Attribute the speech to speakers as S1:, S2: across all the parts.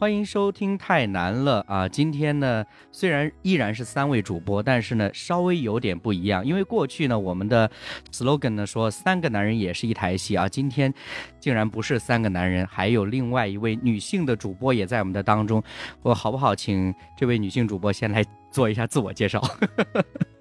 S1: 欢迎收听《太难了》啊！今天呢，虽然依然是三位主播，但是呢，稍微有点不一样。因为过去呢，我们的 slogan 呢说三个男人也是一台戏啊，今天竟然不是三个男人，还有另外一位女性的主播也在我们的当中。我好不好请这位女性主播先来做一下自我介绍？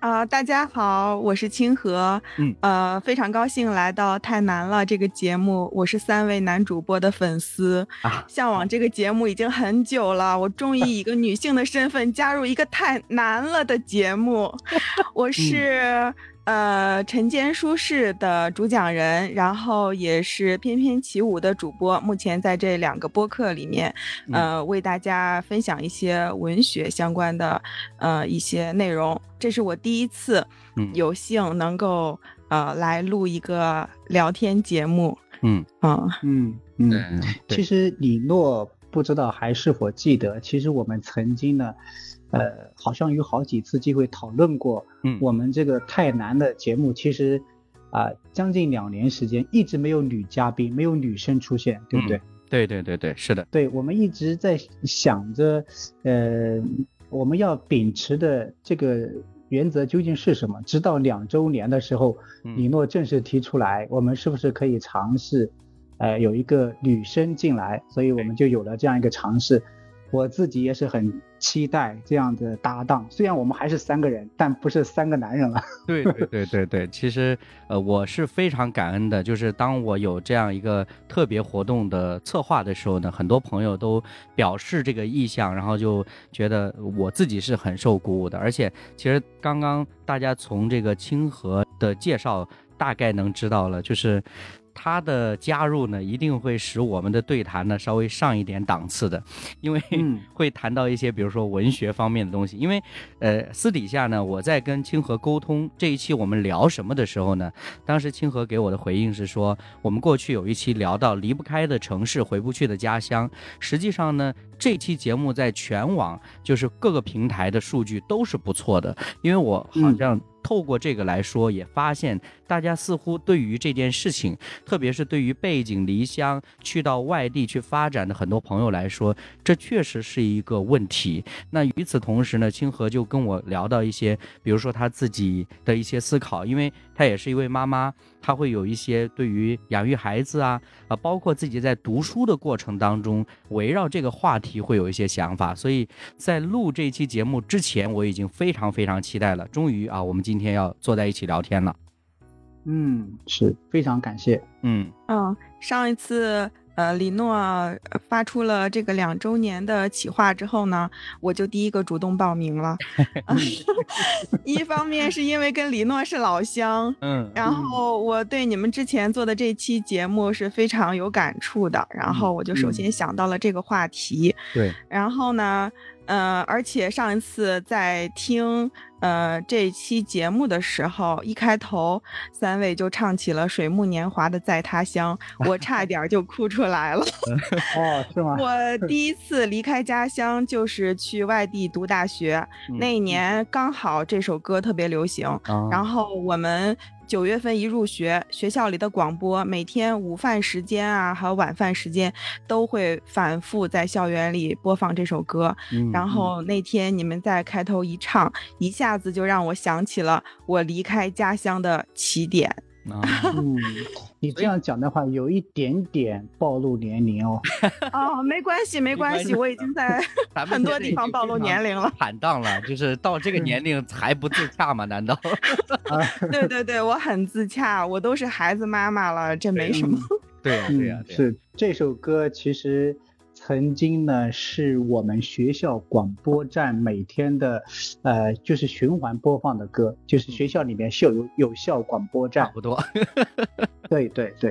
S2: 啊，大家好，我是清河，
S1: 嗯，
S2: 呃，非常高兴来到《太难了》这个节目，我是三位男主播的粉丝，
S1: 啊，
S2: 向往这个节目已经很久了，我终于以一个女性的身份加入一个太难了的节目，我是。呃，晨间书室的主讲人，然后也是翩翩起舞的主播，目前在这两个播客里面，呃，为大家分享一些文学相关的呃一些内容。这是我第一次有幸能够呃来录一个聊天节目。
S1: 嗯
S2: 嗯
S3: 嗯嗯。其实李诺不知道还是否记得，其实我们曾经呢。呃，好像有好几次机会讨论过，
S1: 嗯，
S3: 我们这个太难的节目，其实啊，将近两年时间一直没有女嘉宾，没有女生出现，对不对？
S1: 对对对对，是的。
S3: 对，我们一直在想着，呃，我们要秉持的这个原则究竟是什么？直到两周年的时候，李诺正式提出来，我们是不是可以尝试，呃，有一个女生进来？所以我们就有了这样一个尝试。我自己也是很期待这样的搭档，虽然我们还是三个人，但不是三个男人了。
S1: 对对对对对，其实呃我是非常感恩的，就是当我有这样一个特别活动的策划的时候呢，很多朋友都表示这个意向，然后就觉得我自己是很受鼓舞的。而且其实刚刚大家从这个清河的介绍大概能知道了，就是。他的加入呢，一定会使我们的对谈呢稍微上一点档次的，因为 会谈到一些，比如说文学方面的东西。因为，呃，私底下呢，我在跟清河沟通这一期我们聊什么的时候呢，当时清河给我的回应是说，我们过去有一期聊到离不开的城市，回不去的家乡。实际上呢，这期节目在全网就是各个平台的数据都是不错的，因为我好像。透过这个来说，也发现大家似乎对于这件事情，特别是对于背井离乡去到外地去发展的很多朋友来说，这确实是一个问题。那与此同时呢，清河就跟我聊到一些，比如说他自己的一些思考，因为他也是一位妈妈。她会有一些对于养育孩子啊，啊，包括自己在读书的过程当中，围绕这个话题会有一些想法。所以在录这期节目之前，我已经非常非常期待了。终于啊，我们今天要坐在一起聊天了。
S3: 嗯，是非常感谢。
S1: 嗯
S2: 嗯，上一次。呃，李诺发出了这个两周年的企划之后呢，我就第一个主动报名了。一方面是因为跟李诺是老乡，
S1: 嗯，
S2: 然后我对你们之前做的这期节目是非常有感触的，然后我就首先想到了这个话题。
S1: 对，
S2: 然后呢？嗯，而且上一次在听呃这期节目的时候，一开头三位就唱起了《水木年华》的《在他乡》，我差点就哭出来了。
S3: 哦，是吗？
S2: 我第一次离开家乡就是去外地读大学，那一年刚好这首歌特别流行，然后我们。九月份一入学，学校里的广播每天午饭时间啊，还有晚饭时间，都会反复在校园里播放这首歌。然后那天你们在开头一唱，一下子就让我想起了我离开家乡的起点。
S3: 嗯，你这样讲的话，有一点点暴露年龄哦。
S2: 哦，没关系，没关系，我已经在 很多地方暴露年龄了。
S1: 坦荡了，就是到这个年龄还不自洽吗？难道？
S2: 对对对，我很自洽，我都是孩子妈妈了，这没什么。
S1: 对呀对呀，
S3: 是这首歌其实。曾经呢，是我们学校广播站每天的，呃，就是循环播放的歌，就是学校里面校有有效广播站，
S1: 差不多。
S3: 对 对对。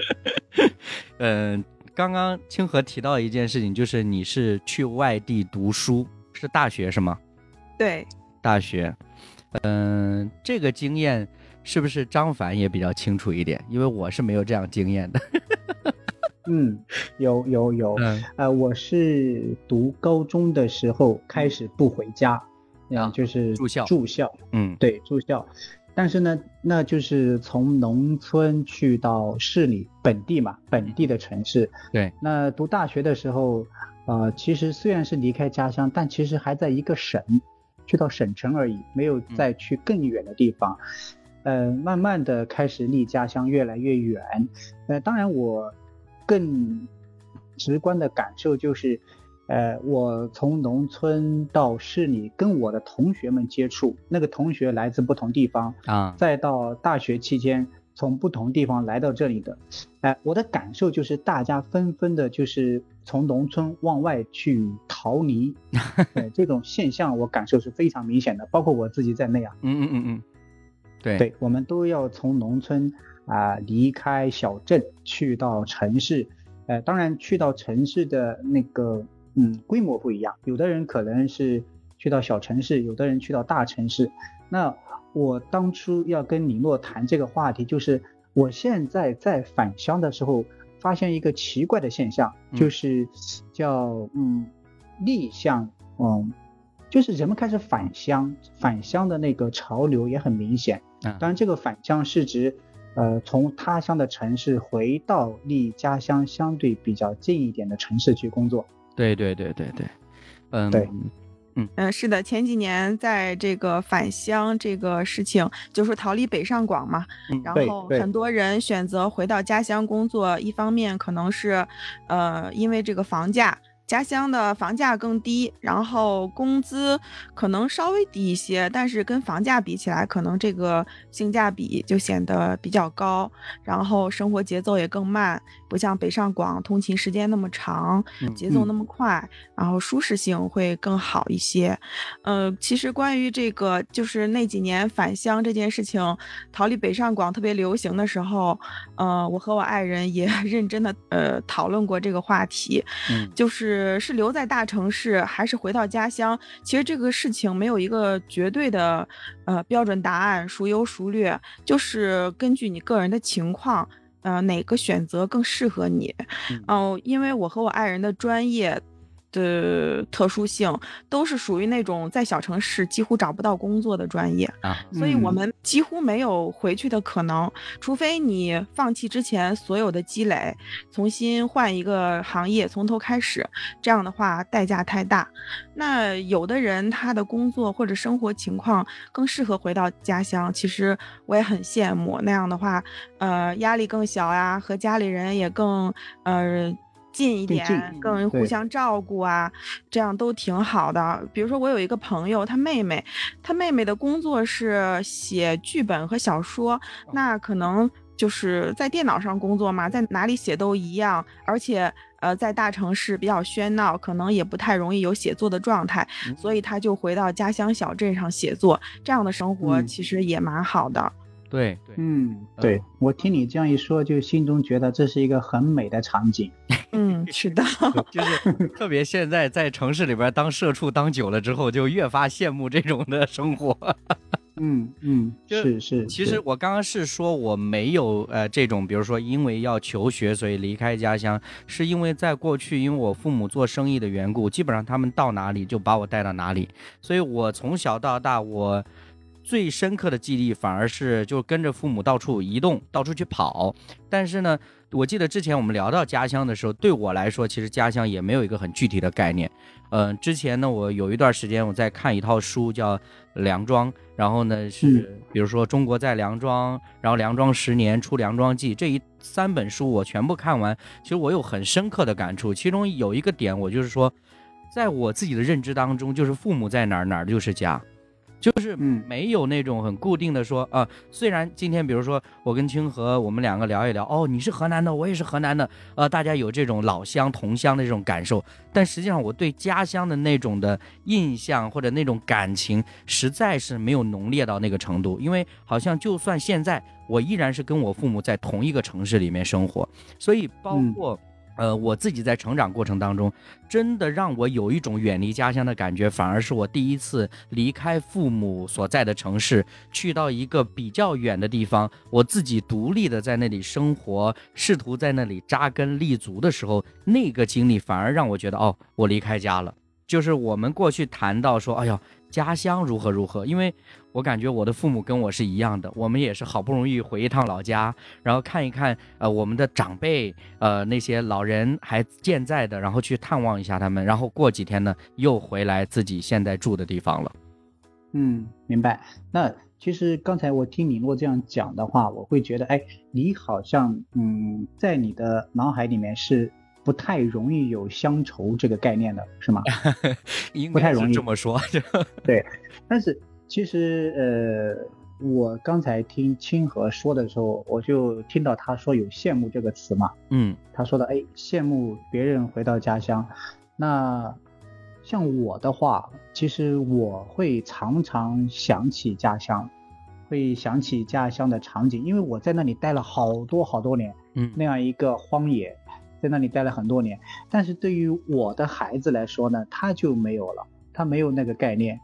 S1: 嗯，刚刚清河提到一件事情，就是你是去外地读书，是大学是吗？
S2: 对，
S1: 大学。嗯，这个经验是不是张凡也比较清楚一点？因为我是没有这样经验的。
S3: 嗯，有有有，呃，我是读高中的时候开始不回家，啊，就是
S1: 住校
S3: 住校，
S1: 嗯，
S3: 对，住校，但是呢，那就是从农村去到市里本地嘛，本地的城市。
S1: 对。
S3: 那读大学的时候，呃，其实虽然是离开家乡，但其实还在一个省，去到省城而已，没有再去更远的地方。呃，慢慢的开始离家乡越来越远。呃，当然我更直观的感受就是。呃，我从农村到市里跟我的同学们接触，那个同学来自不同地方
S1: 啊，
S3: 再到大学期间从不同地方来到这里的，哎，我的感受就是大家纷纷的就是从农村往外去逃离，这种现象我感受是非常明显的，包括我自己在内啊。
S1: 嗯嗯嗯嗯，对
S3: 对，我们都要从农村啊离开小镇去到城市，呃，当然去到城市的那个。嗯，规模不一样，有的人可能是去到小城市，有的人去到大城市。那我当初要跟李诺谈这个话题，就是我现在在返乡的时候，发现一个奇怪的现象，就是叫嗯逆向，嗯，就是人们开始返乡，返乡的那个潮流也很明显。当然，这个返乡是指呃从他乡的城市回到离家乡相对比较近一点的城市去工作。
S1: 对对对对对，嗯，
S3: 对，
S2: 嗯嗯，是的，前几年在这个返乡这个事情，就是逃离北上广嘛，然后很多人选择回到家乡工作，一方面可能是，呃，因为这个房价。家乡的房价更低，然后工资可能稍微低一些，但是跟房价比起来，可能这个性价比就显得比较高。然后生活节奏也更慢，不像北上广通勤时间那么长，节奏那么快，然后舒适性会更好一些。呃，其实关于这个，就是那几年返乡这件事情，逃离北上广特别流行的时候，呃，我和我爱人也 认真的呃讨论过这个话题，就是。是是留在大城市还是回到家乡？其实这个事情没有一个绝对的呃标准答案，孰优孰劣，就是根据你个人的情况，呃，哪个选择更适合你？哦，因为我和我爱人的专业。的特殊性都是属于那种在小城市几乎找不到工作的专业
S1: 啊，
S2: 所以我们几乎没有回去的可能，除非你放弃之前所有的积累，重新换一个行业从头开始，这样的话代价太大。那有的人他的工作或者生活情况更适合回到家乡，其实我也很羡慕那样的话，呃，压力更小呀，和家里人也更呃。近一点，更互相照顾啊，这样都挺好的。比如说，我有一个朋友，他妹妹，他妹妹的工作是写剧本和小说，那可能就是在电脑上工作嘛，在哪里写都一样。而且，呃，在大城市比较喧闹，可能也不太容易有写作的状态，所以他就回到家乡小镇上写作。这样的生活其实也蛮好的。
S1: 对对，
S3: 嗯，对我听你这样一说，就心中觉得这是一个很美的场景。
S2: 嗯，是的，
S1: 就是特别现在在城市里边当社畜当久了之后，就越发羡慕这种的生活。
S3: 嗯嗯，是是。
S1: 其实我刚刚是说我没有呃这种，比如说因为要求学所以离开家乡，是因为在过去因为我父母做生意的缘故，基本上他们到哪里就把我带到哪里，所以我从小到大我。最深刻的记忆反而是就跟着父母到处移动，到处去跑。但是呢，我记得之前我们聊到家乡的时候，对我来说，其实家乡也没有一个很具体的概念。嗯，之前呢，我有一段时间我在看一套书，叫《梁庄》，然后呢是比如说中国在梁庄，然后梁庄十年出《梁庄记》这一三本书我全部看完，其实我有很深刻的感触。其中有一个点，我就是说，在我自己的认知当中，就是父母在哪儿，哪儿就是家。就是没有那种很固定的说啊，虽然今天比如说我跟清河我们两个聊一聊，哦，你是河南的，我也是河南的，呃，大家有这种老乡同乡的这种感受，但实际上我对家乡的那种的印象或者那种感情，实在是没有浓烈到那个程度，因为好像就算现在我依然是跟我父母在同一个城市里面生活，所以包括。呃，我自己在成长过程当中，真的让我有一种远离家乡的感觉，反而是我第一次离开父母所在的城市，去到一个比较远的地方，我自己独立的在那里生活，试图在那里扎根立足的时候，那个经历反而让我觉得，哦，我离开家了。就是我们过去谈到说，哎呀，家乡如何如何，因为我感觉我的父母跟我是一样的，我们也是好不容易回一趟老家，然后看一看呃我们的长辈，呃那些老人还健在的，然后去探望一下他们，然后过几天呢又回来自己现在住的地方了。
S3: 嗯，明白。那其实刚才我听李诺这样讲的话，我会觉得，哎，你好像嗯在你的脑海里面是。不太容易有乡愁这个概念的是吗？不太容易
S1: 这么说。
S3: 对，但是其实呃，我刚才听清河说的时候，我就听到他说有羡慕这个词嘛。
S1: 嗯，
S3: 他说的哎，羡慕别人回到家乡。那像我的话，其实我会常常想起家乡，会想起家乡的场景，因为我在那里待了好多好多年。
S1: 嗯，
S3: 那样一个荒野。在那里待了很多年，但是对于我的孩子来说呢，他就没有了，他没有那个概念，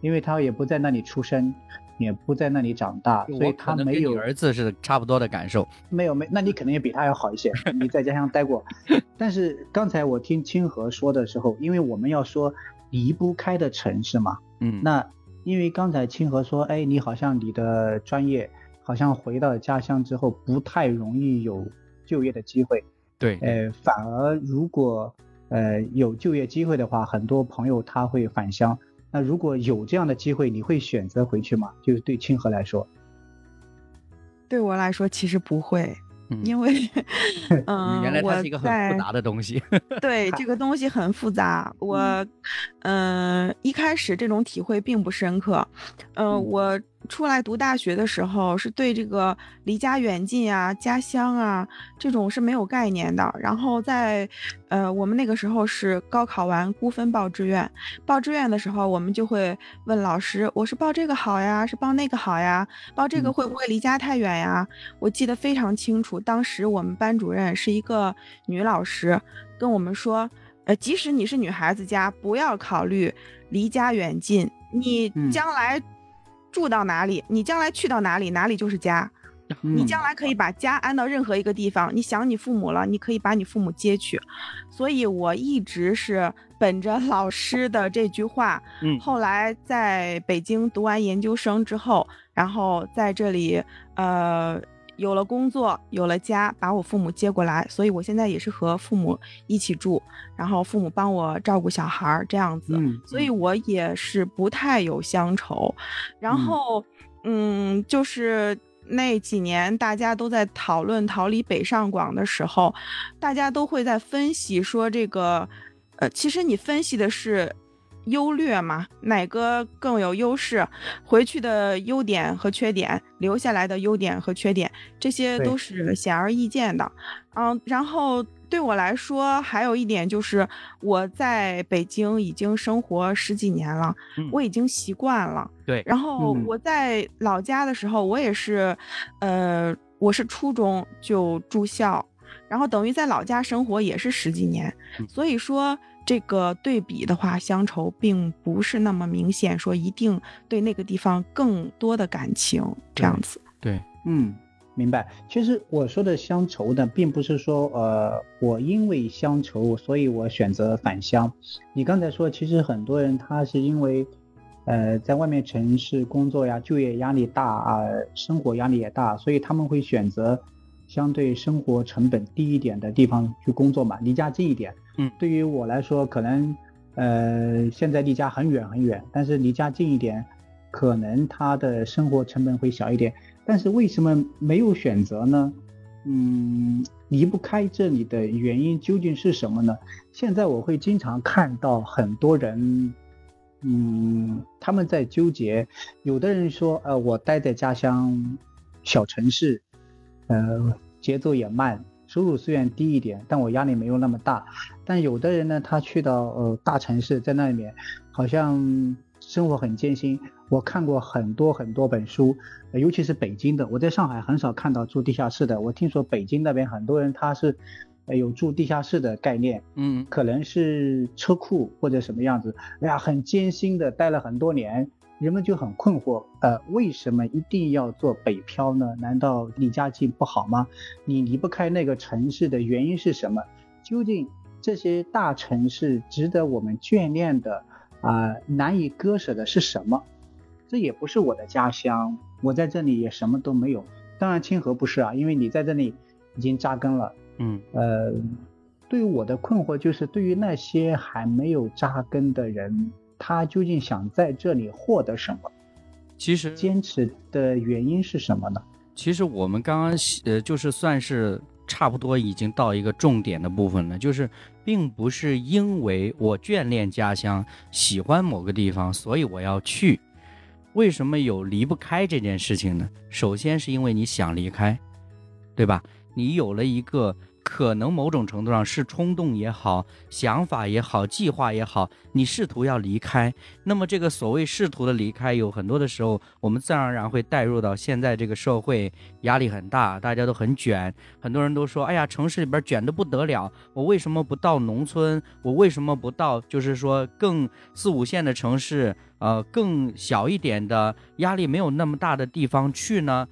S3: 因为他也不在那里出生，也不在那里长大，所以他没有。
S1: 儿子是差不多的感受。
S3: 没有没，那你可能也比他要好一些，你在家乡待过。但是刚才我听清河说的时候，因为我们要说离不开的城市嘛，
S1: 嗯，
S3: 那因为刚才清河说，哎，你好像你的专业好像回到家乡之后不太容易有就业的机会。
S1: 对，
S3: 呃，反而如果呃有就业机会的话，很多朋友他会返乡。那如果有这样的机会，你会选择回去吗？就是对清河来说，
S2: 对我来说其实不会，因为嗯，
S1: 原来它是一个很复杂的东西。
S2: 对，这个东西很复杂。我嗯，一开始这种体会并不深刻。嗯，我。出来读大学的时候，是对这个离家远近啊、家乡啊这种是没有概念的。然后在，呃，我们那个时候是高考完估分报志愿，报志愿的时候，我们就会问老师：“我是报这个好呀，是报那个好呀？报这个会不会离家太远呀？”我记得非常清楚，当时我们班主任是一个女老师，跟我们说：“呃，即使你是女孩子家，不要考虑离家远近，你将来。”住到哪里，你将来去到哪里，哪里就是家。你将来可以把家安到任何一个地方。你想你父母了，你可以把你父母接去。所以我一直是本着老师的这句话。
S1: 嗯，
S2: 后来在北京读完研究生之后，然后在这里，呃。有了工作，有了家，把我父母接过来，所以我现在也是和父母一起住，然后父母帮我照顾小孩儿这样子，所以我也是不太有乡愁。然后，嗯，就是那几年大家都在讨论逃离北上广的时候，大家都会在分析说这个，呃，其实你分析的是。优劣嘛，哪个更有优势？回去的优点和缺点，留下来的优点和缺点，这些都是显而易见的。嗯，然后对我来说，还有一点就是我在北京已经生活十几年了，我已经习惯了。
S1: 对，
S2: 然后我在老家的时候，我也是，呃，我是初中就住校，然后等于在老家生活也是十几年，所以说。这个对比的话，乡愁并不是那么明显，说一定对那个地方更多的感情这样子。
S1: 对，
S3: 嗯，明白。其实我说的乡愁呢，并不是说，呃，我因为乡愁，所以我选择返乡。你刚才说，其实很多人他是因为，呃，在外面城市工作呀，就业压力大啊，生活压力也大，所以他们会选择相对生活成本低一点的地方去工作嘛，离家近一点。对于我来说，可能，呃，现在离家很远很远，但是离家近一点，可能他的生活成本会小一点。但是为什么没有选择呢？嗯，离不开这里的原因究竟是什么呢？现在我会经常看到很多人，嗯，他们在纠结。有的人说，呃，我待在家乡小城市，呃，节奏也慢。收入虽然低一点，但我压力没有那么大。但有的人呢，他去到呃大城市，在那里面好像生活很艰辛。我看过很多很多本书，尤其是北京的。我在上海很少看到住地下室的。我听说北京那边很多人他是有住地下室的概念，
S1: 嗯，
S3: 可能是车库或者什么样子。哎呀，很艰辛的待了很多年。人们就很困惑，呃，为什么一定要做北漂呢？难道离家近不好吗？你离不开那个城市的原因是什么？究竟这些大城市值得我们眷恋的，啊难以割舍的是什么？这也不是我的家乡，我在这里也什么都没有。当然清河不是啊，因为你在这里已经扎根了。
S1: 嗯，
S3: 呃，对于我的困惑就是，对于那些还没有扎根的人，他究竟想在这里获得什么？
S1: 其实
S3: 坚持的原因是什么呢？
S1: 其实我们刚刚呃，就是算是差不多已经到一个重点的部分了，就是并不是因为我眷恋家乡、喜欢某个地方，所以我要去。为什么有离不开这件事情呢？首先是因为你想离开，对吧？你有了一个。可能某种程度上是冲动也好，想法也好，计划也好，你试图要离开。那么这个所谓试图的离开，有很多的时候，我们自然而然会带入到现在这个社会压力很大，大家都很卷，很多人都说，哎呀，城市里边卷得不得了，我为什么不到农村？我为什么不到就是说更四五线的城市，呃，更小一点的压力没有那么大的地方去呢？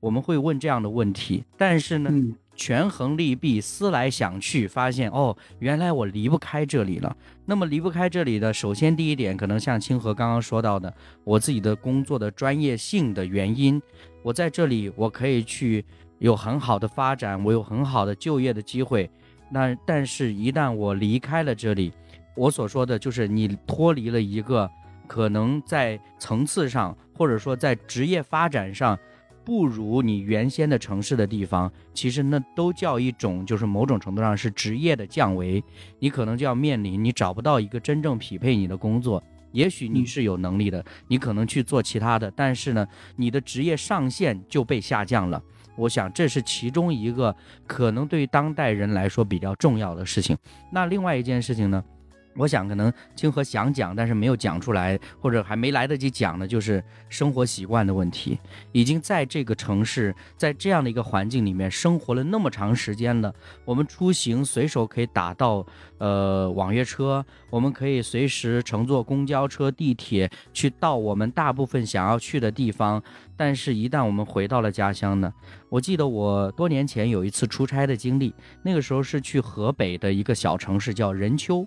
S1: 我们会问这样的问题，但是呢？权衡利弊，思来想去，发现哦，原来我离不开这里了。那么离不开这里的，首先第一点，可能像清河刚刚说到的，我自己的工作的专业性的原因，我在这里我可以去有很好的发展，我有很好的就业的机会。那但是，一旦我离开了这里，我所说的就是你脱离了一个可能在层次上，或者说在职业发展上。不如你原先的城市的地方，其实那都叫一种，就是某种程度上是职业的降维。你可能就要面临你找不到一个真正匹配你的工作。也许你是有能力的，你可能去做其他的，但是呢，你的职业上限就被下降了。我想这是其中一个可能对于当代人来说比较重要的事情。那另外一件事情呢？我想可能清河想讲，但是没有讲出来，或者还没来得及讲的，就是生活习惯的问题。已经在这个城市，在这样的一个环境里面生活了那么长时间了，我们出行随手可以打到呃网约车，我们可以随时乘坐公交车、地铁去到我们大部分想要去的地方。但是，一旦我们回到了家乡呢？我记得我多年前有一次出差的经历，那个时候是去河北的一个小城市，叫任丘。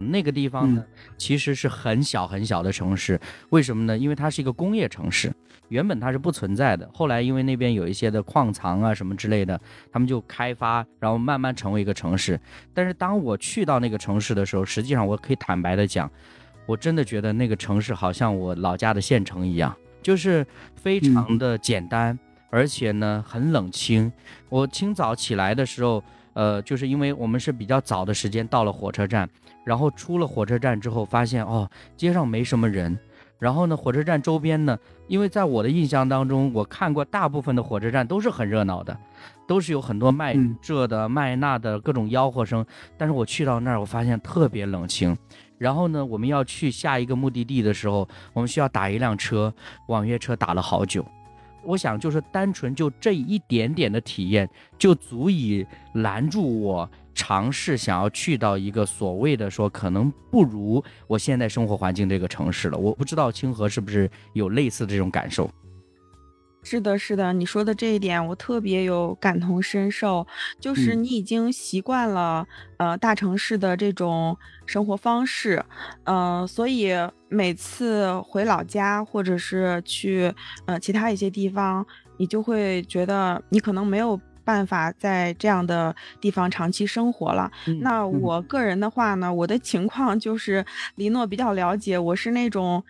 S1: 那个地方呢，其实是很小很小的城市，为什么呢？因为它是一个工业城市，原本它是不存在的。后来因为那边有一些的矿藏啊什么之类的，他们就开发，然后慢慢成为一个城市。但是当我去到那个城市的时候，实际上我可以坦白的讲，我真的觉得那个城市好像我老家的县城一样，就是非常的简单，而且呢很冷清。我清早起来的时候，呃，就是因为我们是比较早的时间到了火车站。然后出了火车站之后，发现哦，街上没什么人。然后呢，火车站周边呢，因为在我的印象当中，我看过大部分的火车站都是很热闹的，都是有很多卖这的、卖那的各种吆喝声。但是我去到那儿，我发现特别冷清。然后呢，我们要去下一个目的地的时候，我们需要打一辆车，网约车打了好久。我想，就是单纯就这一点点的体验，就足以拦住我。尝试想要去到一个所谓的说可能不如我现在生活环境这个城市了，我不知道清河是不是有类似的这种感受。
S2: 是的，是的，你说的这一点我特别有感同身受，就是你已经习惯了呃大城市的这种生活方式，嗯，所以每次回老家或者是去呃其他一些地方，你就会觉得你可能没有。办法在这样的地方长期生活了。那我个人的话呢，我的情况就是李诺比较了解，我是那种。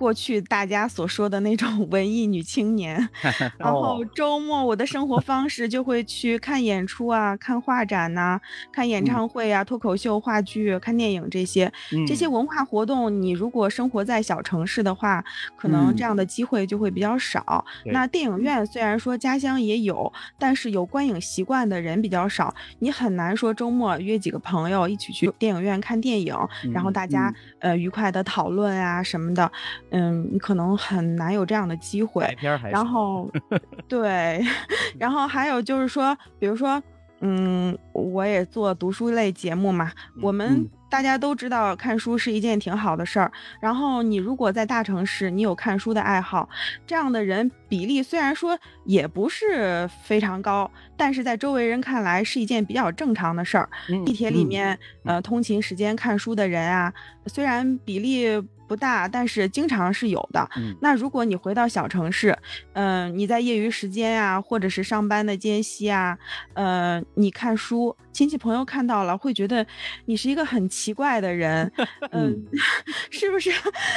S2: 过去大家所说的那种 文艺女青年，然后周末我的生活方式就会去看演出啊，看画展呐，看演唱会啊，脱口秀、话剧、看电影这些这些文化活动。你如果生活在小城市的话，可能这样的机会就会比较少。那电影院虽然说家乡也有，但是有观影习惯的人比较少，你很难说周末约几个朋友一起去电影院看电影，然后大家呃愉快的讨论啊什么的。嗯，你可能很难有这样的机会。然后，对，然后还有就是说，比如说，嗯，我也做读书类节目嘛，我们大家都知道看书是一件挺好的事儿。然后你如果在大城市，你有看书的爱好，这样的人比例虽然说也不是非常高，但是在周围人看来是一件比较正常的事儿。地铁里面，呃，通勤时间看书的人啊，虽然比例。不大，但是经常是有的。那如果你回到小城市，嗯，你在业余时间呀，或者是上班的间隙啊，呃，你看书。亲戚朋友看到了会觉得你是一个很奇怪的人，嗯，是不是？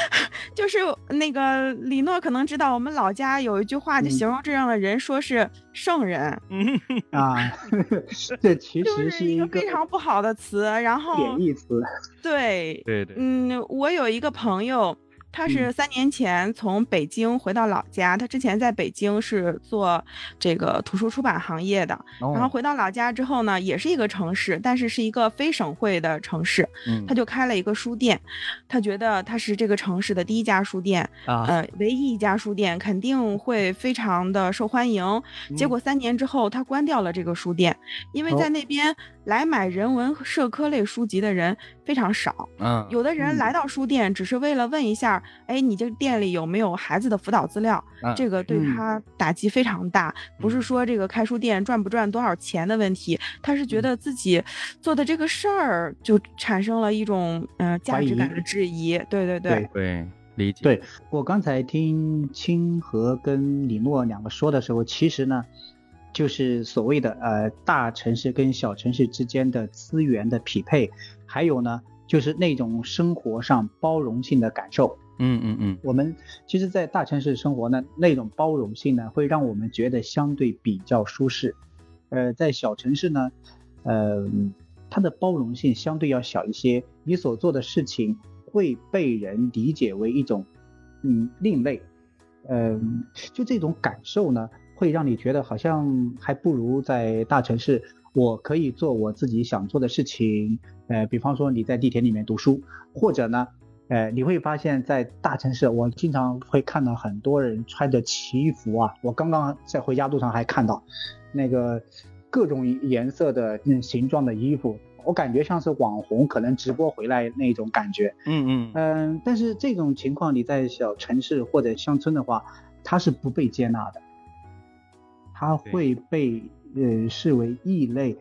S2: 就是那个李诺可能知道，我们老家有一句话就形容这样的人，说是圣人。
S3: 嗯 啊，这其实
S2: 是一个非常不好的词，然后
S3: 贬义词。
S2: 对
S1: 对对，
S2: 嗯，我有一个朋友。他是三年前从北京回到老家，他之前在北京是做这个图书出版行业的，然后回到老家之后呢，也是一个城市，但是是一个非省会的城市，他就开了一个书店，他觉得他是这个城市的第一家书店，呃，唯一一家书店肯定会非常的受欢迎。结果三年之后，他关掉了这个书店，因为在那边。来买人文社科类书籍的人非常少，嗯，有的人来到书店只是为了问一下，哎，你这店里有没有孩子的辅导资料？这个对他打击非常大。不是说这个开书店赚不赚多少钱的问题，他是觉得自己做的这个事儿就产生了一种嗯价值感的质疑。对对
S3: 对
S1: 对，理解。
S3: 对我刚才听清河跟李诺两个说的时候，其实呢。就是所谓的呃大城市跟小城市之间的资源的匹配，还有呢就是那种生活上包容性的感受。
S1: 嗯嗯嗯，
S3: 我们其实，在大城市生活呢，那种包容性呢，会让我们觉得相对比较舒适。呃，在小城市呢，呃，它的包容性相对要小一些，你所做的事情会被人理解为一种嗯另类。嗯，就这种感受呢。会让你觉得好像还不如在大城市，我可以做我自己想做的事情。呃，比方说你在地铁里面读书，或者呢，呃，你会发现在大城市，我经常会看到很多人穿着奇服啊。我刚刚在回家路上还看到，那个各种颜色的那形状的衣服，我感觉像是网红可能直播回来那种感觉。
S1: 嗯
S3: 嗯嗯，但是这种情况你在小城市或者乡村的话，它是不被接纳的。它会被呃视为异类，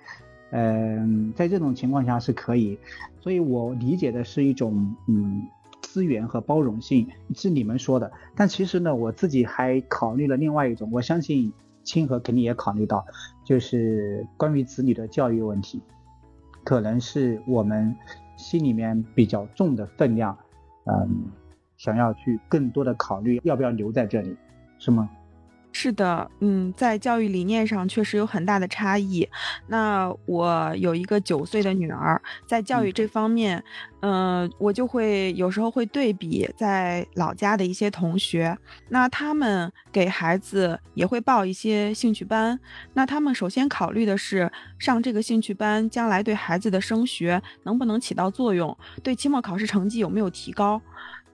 S3: 嗯，在这种情况下是可以，所以我理解的是一种嗯资源和包容性是你们说的，但其实呢，我自己还考虑了另外一种，我相信清河肯定也考虑到，就是关于子女的教育问题，可能是我们心里面比较重的分量，嗯，想要去更多的考虑要不要留在这里，是吗？
S2: 是的，嗯，在教育理念上确实有很大的差异。那我有一个九岁的女儿，在教育这方面，嗯，我就会有时候会对比在老家的一些同学。那他们给孩子也会报一些兴趣班。那他们首先考虑的是上这个兴趣班将来对孩子的升学能不能起到作用，对期末考试成绩有没有提高。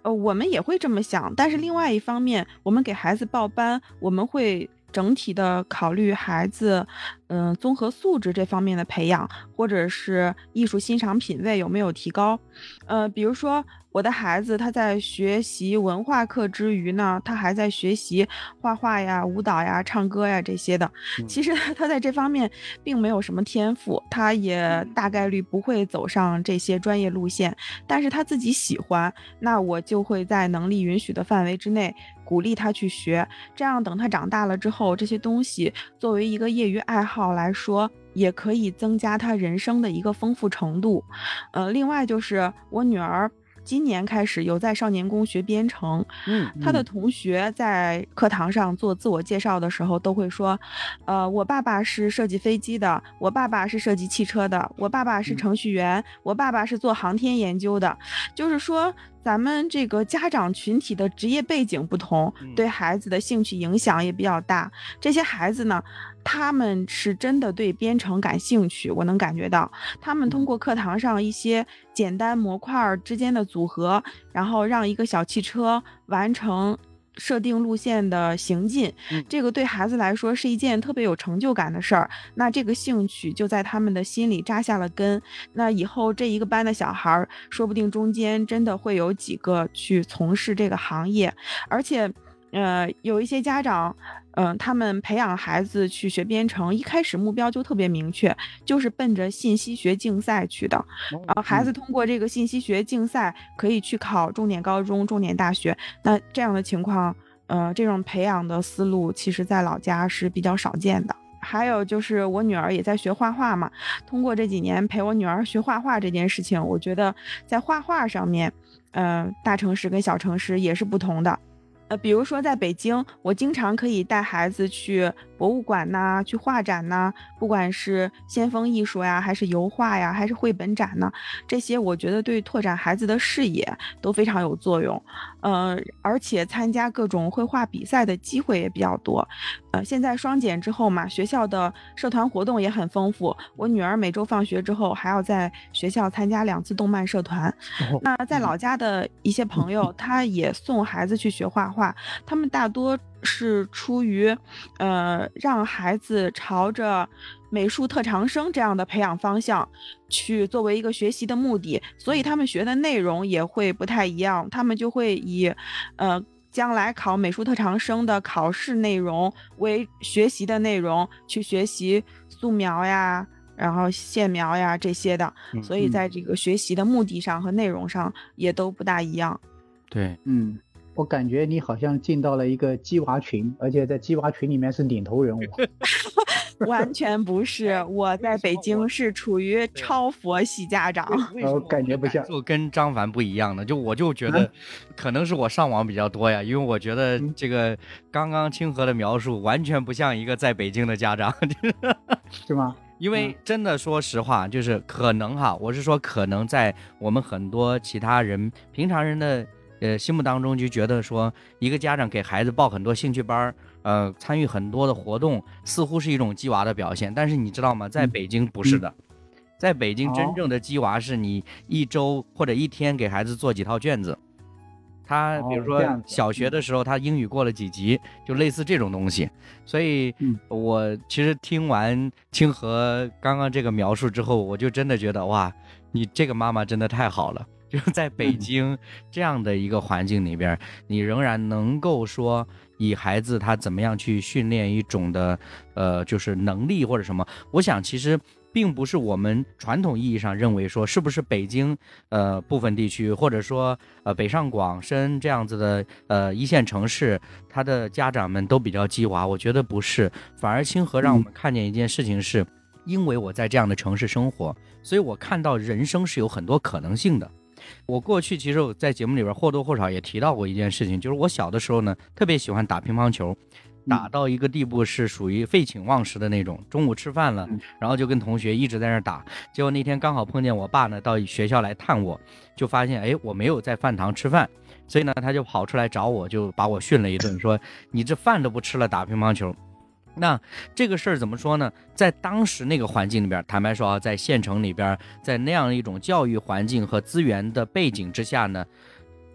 S2: 呃，我们也会这么想，但是另外一方面，我们给孩子报班，我们会整体的考虑孩子，嗯，综合素质这方面的培养，或者是艺术欣赏品味有没有提高，呃，比如说。我的孩子他在学习文化课之余呢，他还在学习画画呀、舞蹈呀、唱歌呀这些的。其实他在这方面并没有什么天赋，他也大概率不会走上这些专业路线。但是他自己喜欢，那我就会在能力允许的范围之内鼓励他去学。这样等他长大了之后，这些东西作为一个业余爱好来说，也可以增加他人生的一个丰富程度。呃，另外就是我女儿。今年开始有在少年宫学编程，
S1: 嗯，
S2: 她的同学在课堂上做自我介绍的时候都会说，呃，我爸爸是设计飞机的，我爸爸是设计汽车的，我爸爸是程序员，我爸爸是做航天研究的，就是说。咱们这个家长群体的职业背景不同，对孩子的兴趣影响也比较大。这些孩子呢，他们是真的对编程感兴趣，我能感觉到。他们通过课堂上一些简单模块之间的组合，然后让一个小汽车完成设定路线的行进，这个对孩子来说是一件特别有成就感的事儿。那这个兴趣就在他们的心里扎下了根。那以后这一个班的小孩儿，说不定中间真的会有几个去从事这个行业，而且，呃，有一些家长。嗯，他们培养孩子去学编程，一开始目标就特别明确，就是奔着信息学竞赛去的。然后孩子通过这个信息学竞赛，可以去考重点高中、重点大学。那这样的情况，呃，这种培养的思路，其实在老家是比较少见的。还有就是我女儿也在学画画嘛，通过这几年陪我女儿学画画这件事情，我觉得在画画上面，嗯，大城市跟小城市也是不同的。呃，比如说在北京，我经常可以带孩子去博物馆呐，去画展呐，不管是先锋艺术呀，还是油画呀，还是绘本展呢，这些我觉得对拓展孩子的视野都非常有作用。呃，而且参加各种绘画比赛的机会也比较多。呃，现在双减之后嘛，学校的社团活动也很丰富。我女儿每周放学之后还要在学校参加两次动漫社团。那在老家的一些朋友，他也送孩子去学画画，他们大多是出于，呃，让孩子朝着。美术特长生这样的培养方向，去作为一个学习的目的，所以他们学的内容也会不太一样。他们就会以，呃，将来考美术特长生的考试内容为学习的内容去学习素描呀，然后线描呀这些的。所以在这个学习的目的上和内容上也都不大一样。
S1: 对，
S3: 嗯，我感觉你好像进到了一个鸡娃群，而且在鸡娃群里面是领头人物。
S2: 完全不是，我在北京是处于 超佛系家长，
S3: 我感觉不像，
S1: 就跟张凡不一样的，就我就觉得，可能是我上网比较多呀，因为我觉得这个刚刚清河的描述完全不像一个在北京的家长，
S3: 是吗？
S1: 因为真的说实话，就是可能哈，我是说可能在我们很多其他人平常人的呃心目当中，就觉得说一个家长给孩子报很多兴趣班儿。呃，参与很多的活动，似乎是一种鸡娃的表现。但是你知道吗？在北京不是的，在北京真正的鸡娃是你一周或者一天给孩子做几套卷子。他比如说小学的时候，他英语过了几级，就类似这种东西。所以，我其实听完清河刚刚这个描述之后，我就真的觉得哇，你这个妈妈真的太好了。就是在北京这样的一个环境里边，你仍然能够说。以孩子他怎么样去训练一种的，呃，就是能力或者什么？我想其实并不是我们传统意义上认为说是不是北京呃部分地区，或者说呃北上广深这样子的呃一线城市，他的家长们都比较鸡娃。我觉得不是，反而清河让我们看见一件事情是，因为我在这样的城市生活，所以我看到人生是有很多可能性的。我过去其实我在节目里边或多或少也提到过一件事情，就是我小的时候呢，特别喜欢打乒乓球，打到一个地步是属于废寝忘食的那种。中午吃饭了，然后就跟同学一直在那打。结果那天刚好碰见我爸呢，到学校来探我，就发现哎我没有在饭堂吃饭，所以呢他就跑出来找我，就把我训了一顿，说你这饭都不吃了，打乒乓球。那这个事儿怎么说呢？在当时那个环境里边，坦白说啊，在县城里边，在那样一种教育环境和资源的背景之下呢，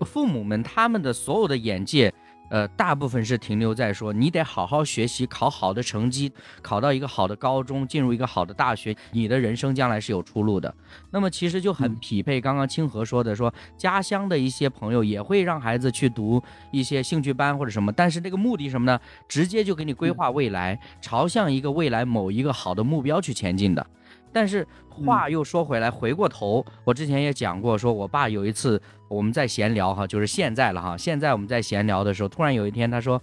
S1: 父母们他们的所有的眼界。呃，大部分是停留在说你得好好学习，考好的成绩，考到一个好的高中，进入一个好的大学，你的人生将来是有出路的。那么其实就很匹配刚刚清河说的，说家乡的一些朋友也会让孩子去读一些兴趣班或者什么，但是这个目的什么呢？直接就给你规划未来，朝向一个未来某一个好的目标去前进的。但是话又说回来，回过头，我之前也讲过，说我爸有一次我们在闲聊哈，就是现在了哈，现在我们在闲聊的时候，突然有一天他说，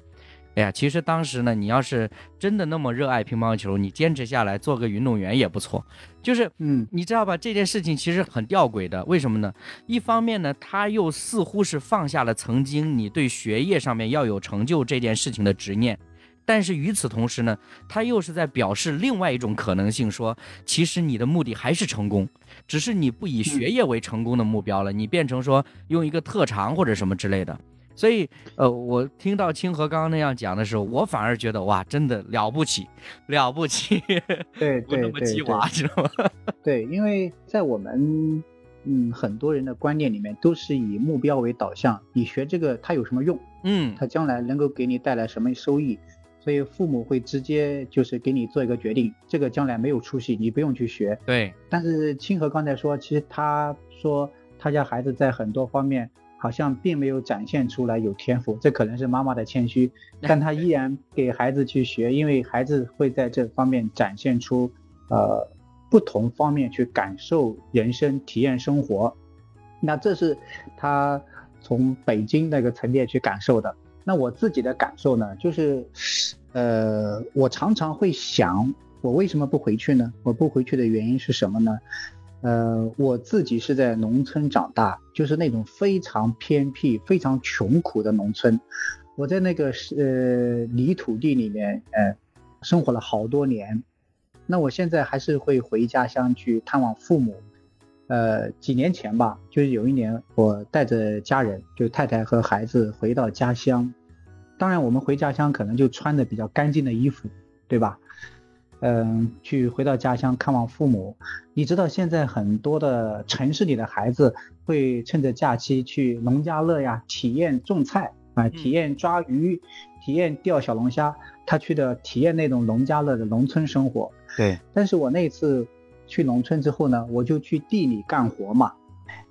S1: 哎呀，其实当时呢，你要是真的那么热爱乒乓球，你坚持下来做个运动员也不错。就是，嗯，你知道吧？这件事情其实很吊诡的，为什么呢？一方面呢，他又似乎是放下了曾经你对学业上面要有成就这件事情的执念。但是与此同时呢，他又是在表示另外一种可能性，说其实你的目的还是成功，只是你不以学业为成功的目标了，你变成说用一个特长或者什么之类的。所以，呃，我听到清河刚刚那样讲的时候，我反而觉得哇，真的了不起，了不起，
S3: 对对对，
S1: 不那么鸡娃，知道吗？
S3: 对，因为在我们嗯，很多人的观念里面都是以目标为导向，你学这个它有什么用？
S1: 嗯，
S3: 它将来能够给你带来什么收益？所以父母会直接就是给你做一个决定，这个将来没有出息，你不用去学。
S1: 对。
S3: 但是清河刚才说，其实他说他家孩子在很多方面好像并没有展现出来有天赋，这可能是妈妈的谦虚，但他依然给孩子去学，因为孩子会在这方面展现出呃不同方面去感受人生、体验生活。那这是他从北京那个层面去感受的。那我自己的感受呢，就是，呃，我常常会想，我为什么不回去呢？我不回去的原因是什么呢？呃，我自己是在农村长大，就是那种非常偏僻、非常穷苦的农村。我在那个是呃泥土地里面，呃，生活了好多年。那我现在还是会回家乡去探望父母。呃，几年前吧，就是有一年，我带着家人，就太太和孩子回到家乡。当然，我们回家乡可能就穿的比较干净的衣服，对吧？嗯，去回到家乡看望父母。你知道现在很多的城市里的孩子会趁着假期去农家乐呀，体验种菜啊，体验抓鱼，体验钓小龙虾。他去的体验那种农家乐的农村生活。
S1: 对。
S3: 但是我那次。去农村之后呢，我就去地里干活嘛。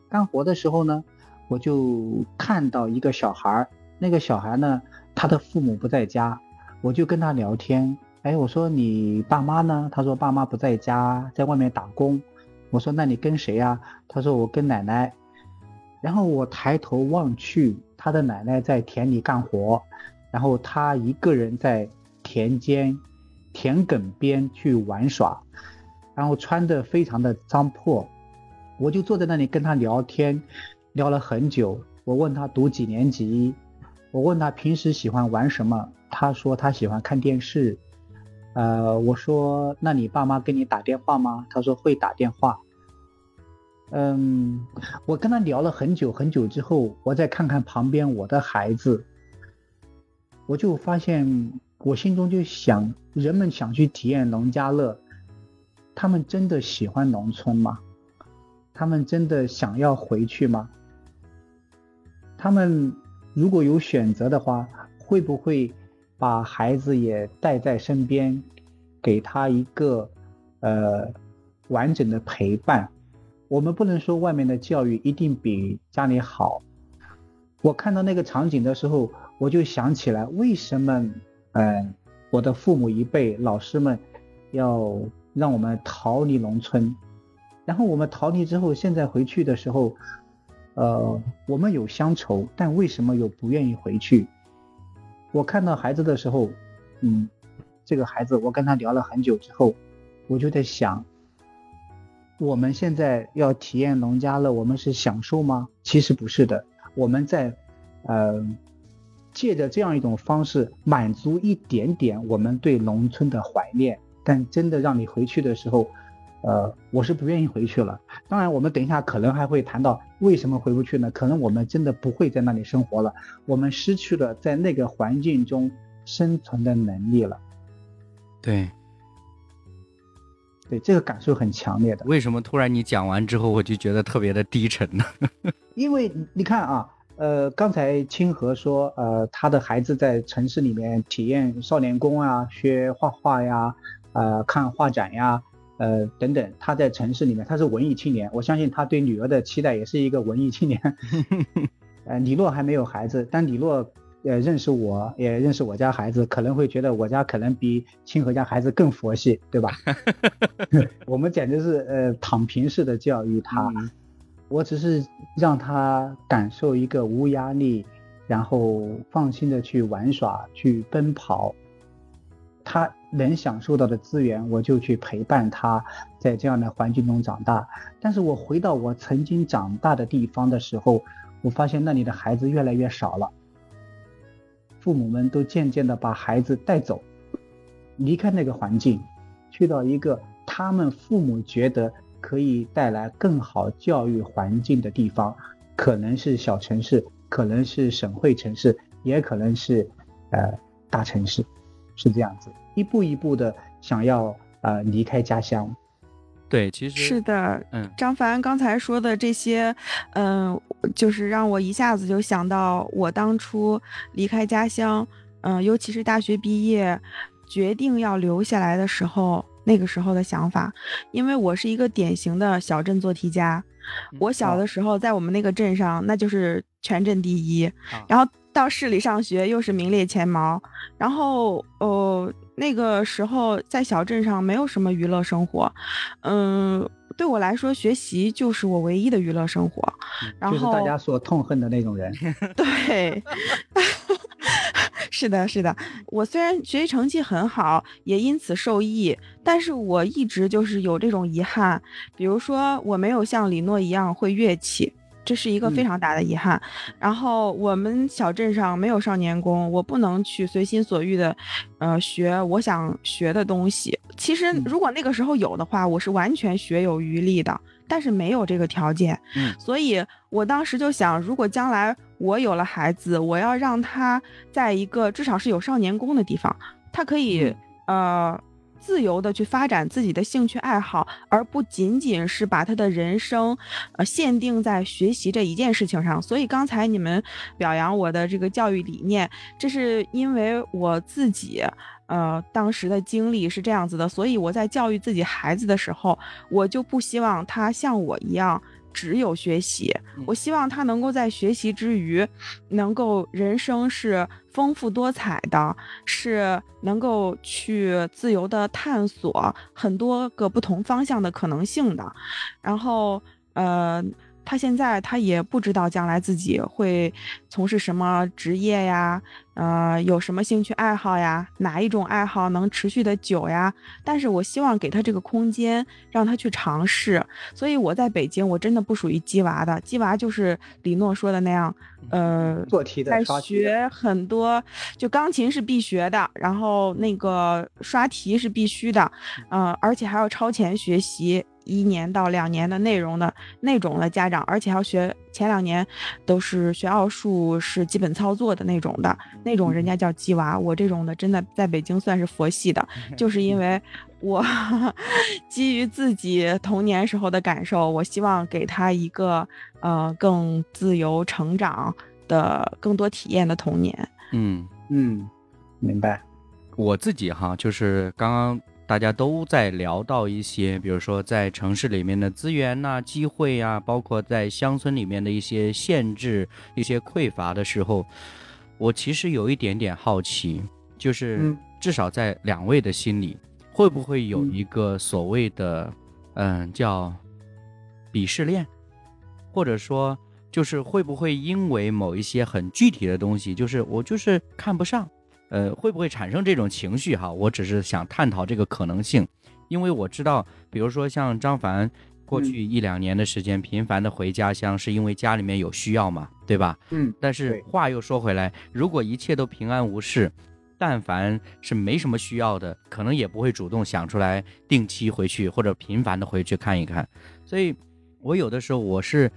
S3: 干活的时候呢，我就看到一个小孩儿，那个小孩呢，他的父母不在家，我就跟他聊天。哎，我说你爸妈呢？他说爸妈不在家，在外面打工。我说那你跟谁呀？他说我跟奶奶。然后我抬头望去，他的奶奶在田里干活，然后他一个人在田间、田埂边去玩耍。然后穿的非常的脏破，我就坐在那里跟他聊天，聊了很久。我问他读几年级，我问他平时喜欢玩什么，他说他喜欢看电视。呃，我说那你爸妈给你打电话吗？他说会打电话。嗯，我跟他聊了很久很久之后，我再看看旁边我的孩子，我就发现我心中就想，人们想去体验农家乐。他们真的喜欢农村吗？他们真的想要回去吗？他们如果有选择的话，会不会把孩子也带在身边，给他一个呃完整的陪伴？我们不能说外面的教育一定比家里好。我看到那个场景的时候，我就想起来，为什么嗯我的父母一辈老师们要。让我们逃离农村，然后我们逃离之后，现在回去的时候，呃，我们有乡愁，但为什么又不愿意回去？我看到孩子的时候，嗯，这个孩子，我跟他聊了很久之后，我就在想，我们现在要体验农家乐，我们是享受吗？其实不是的，我们在，呃，借着这样一种方式，满足一点点我们对农村的怀念。但真的让你回去的时候，呃，我是不愿意回去了。当然，我们等一下可能还会谈到为什么回不去呢？可能我们真的不会在那里生活了，我们失去了在那个环境中生存的能力了。
S1: 对，
S3: 对，这个感受很强烈的。
S1: 为什么突然你讲完之后，我就觉得特别的低沉呢？
S3: 因为你看啊，呃，刚才清河说，呃，他的孩子在城市里面体验少年宫啊，学画画呀。呃，看画展呀，呃，等等，他在城市里面，他是文艺青年，我相信他对女儿的期待也是一个文艺青年。呃，李洛还没有孩子，但李洛呃认识我，也认识我家孩子，可能会觉得我家可能比清河家孩子更佛系，对吧？我们简直是呃躺平式的教育他，我只是让他感受一个无压力，然后放心的去玩耍，去奔跑。他能享受到的资源，我就去陪伴他，在这样的环境中长大。但是我回到我曾经长大的地方的时候，我发现那里的孩子越来越少了，父母们都渐渐的把孩子带走，离开那个环境，去到一个他们父母觉得可以带来更好教育环境的地方，可能是小城市，可能是省会城市，也可能是呃大城市。是这样子，一步一步的想要呃离开家乡，
S1: 对，其实
S2: 是的，
S1: 嗯，
S2: 张凡刚才说的这些，嗯，就是让我一下子就想到我当初离开家乡，嗯，尤其是大学毕业，决定要留下来的时候，那个时候的想法，因为我是一个典型的小镇做题家，我小的时候在我们那个镇上，那就是全镇第一，然后到市里上学又是名列前茅，然后哦。那个时候在小镇上没有什么娱乐生活，嗯，对我来说学习就是我唯一的娱乐生活。然后
S3: 就是大家所痛恨的那种人。
S2: 对，是的，是的。我虽然学习成绩很好，也因此受益，但是我一直就是有这种遗憾，比如说我没有像李诺一样会乐器。这是一个非常大的遗憾。然后我们小镇上没有少年宫，我不能去随心所欲的，呃，学我想学的东西。其实如果那个时候有的话，我是完全学有余力的。但是没有这个条件，
S1: 嗯，
S2: 所以我当时就想，如果将来我有了孩子，我要让他在一个至少是有少年宫的地方，他可以，呃。自由的去发展自己的兴趣爱好，而不仅仅是把他的人生，呃，限定在学习这一件事情上。所以刚才你们表扬我的这个教育理念，这是因为我自己，呃，当时的经历是这样子的。所以我在教育自己孩子的时候，我就不希望他像我一样。只有学习，我希望他能够在学习之余，能够人生是丰富多彩的，是能够去自由的探索很多个不同方向的可能性的。然后，呃。他现在他也不知道将来自己会从事什么职业呀，呃，有什么兴趣爱好呀，哪一种爱好能持续的久呀？但是我希望给他这个空间，让他去尝试。所以我在北京，我真的不属于鸡娃的，鸡娃就是李诺说的那样，呃，
S3: 做题的，
S2: 在学很多，就钢琴是必学的，然后那个刷题是必须的，嗯，而且还要超前学习。一年到两年的内容的那种的家长，而且要学前两年都是学奥数是基本操作的那种的，那种人家叫鸡娃。我这种的真的在北京算是佛系的，就是因为我 基于自己童年时候的感受，我希望给他一个呃更自由成长的、更多体验的童年。
S1: 嗯
S3: 嗯，明白。
S1: 我自己哈，就是刚刚。大家都在聊到一些，比如说在城市里面的资源呐、机会呀，包括在乡村里面的一些限制、一些匮乏的时候，我其实有一点点好奇，就是至少在两位的心里，会不会有一个所谓的，嗯，叫鄙视链，或者说，就是会不会因为某一些很具体的东西，就是我就是看不上。呃，会不会产生这种情绪哈？我只是想探讨这个可能性，因为我知道，比如说像张凡，过去一两年的时间频繁的回家乡，是因为家里面有需要嘛，对吧？
S3: 嗯。
S1: 但是话又说回来，如果一切都平安无事，但凡是没什么需要的，可能也不会主动想出来定期回去或者频繁的回去看一看。所以，我有的时候我是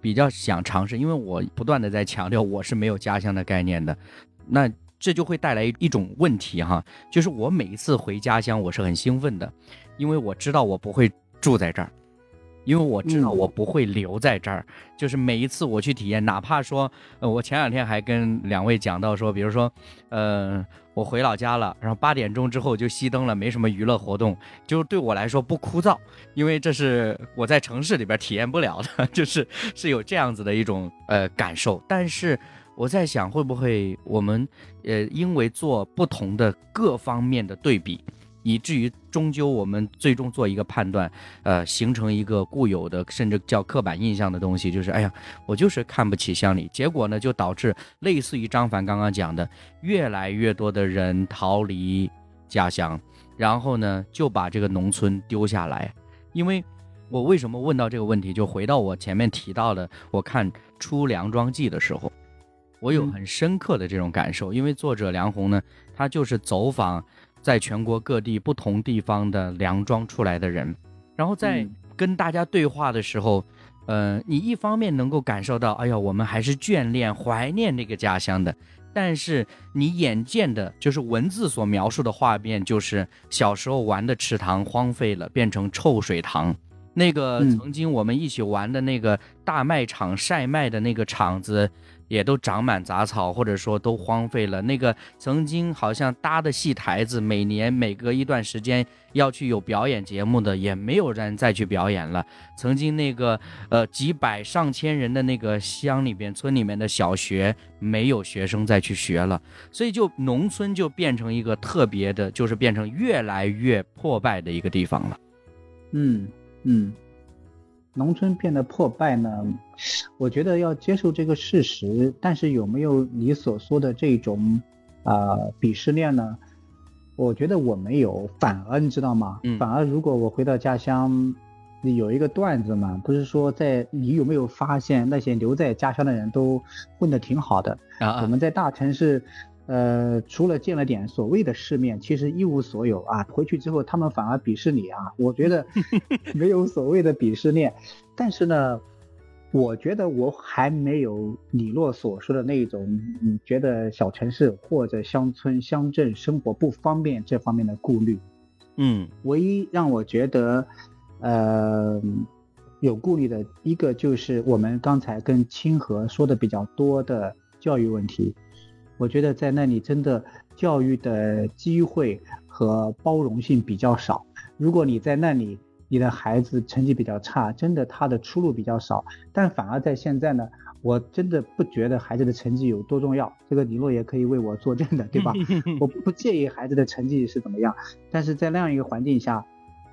S1: 比较想尝试，因为我不断的在强调我是没有家乡的概念的，那。这就会带来一种问题哈，就是我每一次回家乡，我是很兴奋的，因为我知道我不会住在这儿，因为我知道我不会留在这儿。就是每一次我去体验，哪怕说，呃，我前两天还跟两位讲到说，比如说，呃，我回老家了，然后八点钟之后就熄灯了，没什么娱乐活动，就对我来说不枯燥，因为这是我在城市里边体验不了的，就是是有这样子的一种呃感受，但是。我在想，会不会我们，呃，因为做不同的各方面的对比，以至于终究我们最终做一个判断，呃，形成一个固有的，甚至叫刻板印象的东西，就是，哎呀，我就是看不起乡里。结果呢，就导致类似于张凡刚刚讲的，越来越多的人逃离家乡，然后呢，就把这个农村丢下来。因为我为什么问到这个问题，就回到我前面提到的，我看《出梁庄记》的时候。我有很深刻的这种感受，因为作者梁红呢，他就是走访在全国各地不同地方的梁庄出来的人，然后在跟大家对话的时候，呃，你一方面能够感受到，哎呀，我们还是眷恋、怀念那个家乡的，但是你眼见的就是文字所描述的画面，就是小时候玩的池塘荒废了，变成臭水塘。那个曾经我们一起玩的那个大卖场晒卖的那个场子。也都长满杂草，或者说都荒废了。那个曾经好像搭的戏台子，每年每隔一段时间要去有表演节目的，也没有人再去表演了。曾经那个呃几百上千人的那个乡里边、村里面的小学，没有学生再去学了，所以就农村就变成一个特别的，就是变成越来越破败的一个地方了。
S3: 嗯嗯。农村变得破败呢？我觉得要接受这个事实，但是有没有你所说的这种啊鄙视链呢？我觉得我没有，反而你知道吗？反而如果我回到家乡，有一个段子嘛，不是说在你有没有发现那些留在家乡的人都混得挺好的啊？我们在大城市。呃，除了见了点所谓的世面，其实一无所有啊。回去之后，他们反而鄙视你啊。我觉得 没有所谓的鄙视链，但是呢，我觉得我还没有李洛所说的那种，你觉得小城市或者乡村乡镇生活不方便这方面的顾虑。
S1: 嗯，
S3: 唯一让我觉得呃有顾虑的一个就是我们刚才跟清河说的比较多的教育问题。我觉得在那里真的教育的机会和包容性比较少。如果你在那里，你的孩子成绩比较差，真的他的出路比较少。但反而在现在呢，我真的不觉得孩子的成绩有多重要。这个李洛也可以为我作证的，对吧？我不介意孩子的成绩是怎么样，但是在那样一个环境下，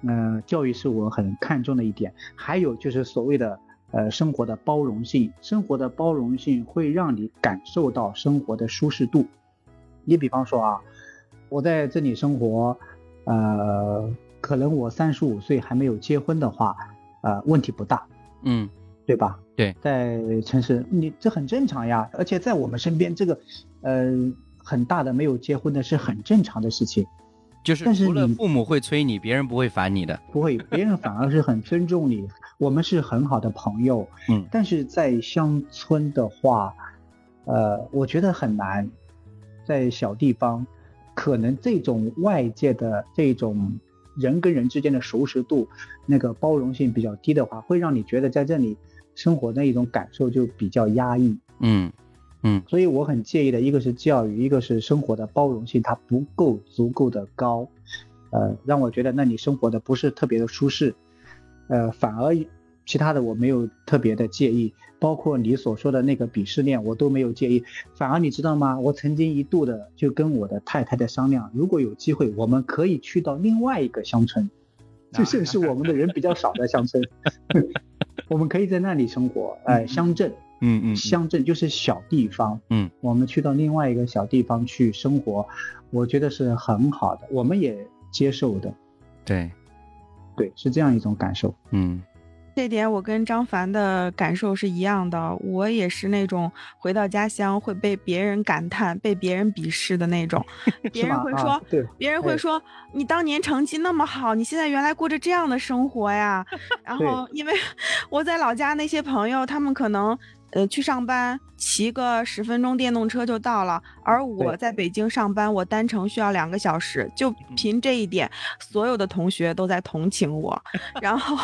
S3: 嗯，教育是我很看重的一点。还有就是所谓的。呃，生活的包容性，生活的包容性会让你感受到生活的舒适度。你比方说啊，我在这里生活，呃，可能我三十五岁还没有结婚的话，呃，问题不大，
S1: 嗯，
S3: 对吧？
S1: 对，
S3: 在城市你这很正常呀，而且在我们身边这个，呃，很大的没有结婚的是很正常的事情。
S1: 就是除了父母会催你，别人不会烦你的，
S3: 不会，别人反而是很尊重你。我们是很好的朋友，
S1: 嗯，
S3: 但是在乡村的话，呃，我觉得很难。在小地方，可能这种外界的这种人跟人之间的熟识度，那个包容性比较低的话，会让你觉得在这里生活的一种感受就比较压抑。
S1: 嗯。嗯，
S3: 所以我很介意的一个是教育，一个是生活的包容性，它不够足够的高，呃，让我觉得那里生活的不是特别的舒适，呃，反而其他的我没有特别的介意，包括你所说的那个鄙视链我都没有介意，反而你知道吗？我曾经一度的就跟我的太太在商量，如果有机会，我们可以去到另外一个乡村，就是是我们的人比较少的乡村，我们可以在那里生活，哎，乡镇。
S1: 嗯嗯，
S3: 乡镇就是小地方，
S1: 嗯，
S3: 我们去到另外一个小地方去生活，我觉得是很好的，我们也接受的，
S1: 对，
S3: 对，是这样一种感受，
S1: 嗯，
S2: 这点我跟张凡的感受是一样的，我也是那种回到家乡会被别人感叹、被别人鄙视的那种，别人会说，
S3: 对，
S2: 别人会说你当年成绩那么好，你现在原来过着这样的生活呀，然后因为 我在老家那些朋友，他们可能。呃，去上班骑个十分钟电动车就到了，而我在北京上班，我单程需要两个小时。就凭这一点，所有的同学都在同情我。然后，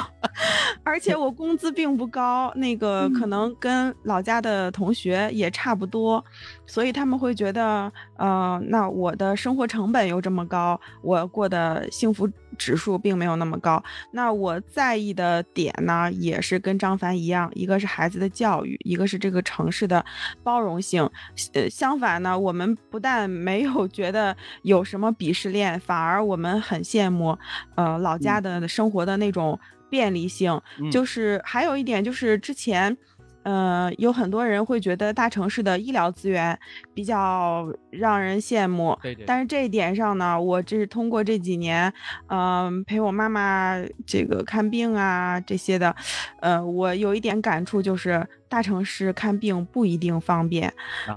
S2: 而且我工资并不高，那个可能跟老家的同学也差不多，所以他们会觉得，呃，那我的生活成本又这么高，我过的幸福。指数并没有那么高，那我在意的点呢，也是跟张凡一样，一个是孩子的教育，一个是这个城市的包容性。呃，相反呢，我们不但没有觉得有什么鄙视链，反而我们很羡慕，呃，老家的生活的那种便利性。就是还有一点就是之前。呃，有很多人会觉得大城市的医疗资源比较让人羡慕，
S1: 对对。
S2: 但是这一点上呢，我这是通过这几年，嗯，陪我妈妈这个看病啊这些的，呃，我有一点感触，就是大城市看病不一定方便。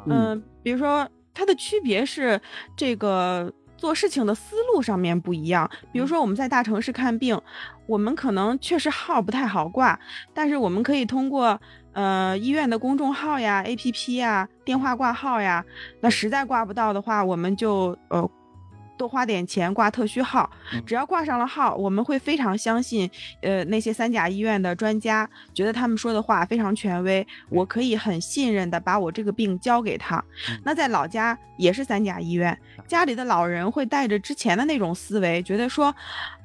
S2: 嗯，比如说它的区别是这个。做事情的思路上面不一样。比如说我们在大城市看病，我们可能确实号不太好挂，但是我们可以通过呃医院的公众号呀、APP 呀、电话挂号呀。那实在挂不到的话，我们就呃。多花点钱挂特需号，只要挂上了号，我们会非常相信，呃，那些三甲医院的专家，觉得他们说的话非常权威，我可以很信任的把我这个病交给他。那在老家也是三甲医院，家里的老人会带着之前的那种思维，觉得说。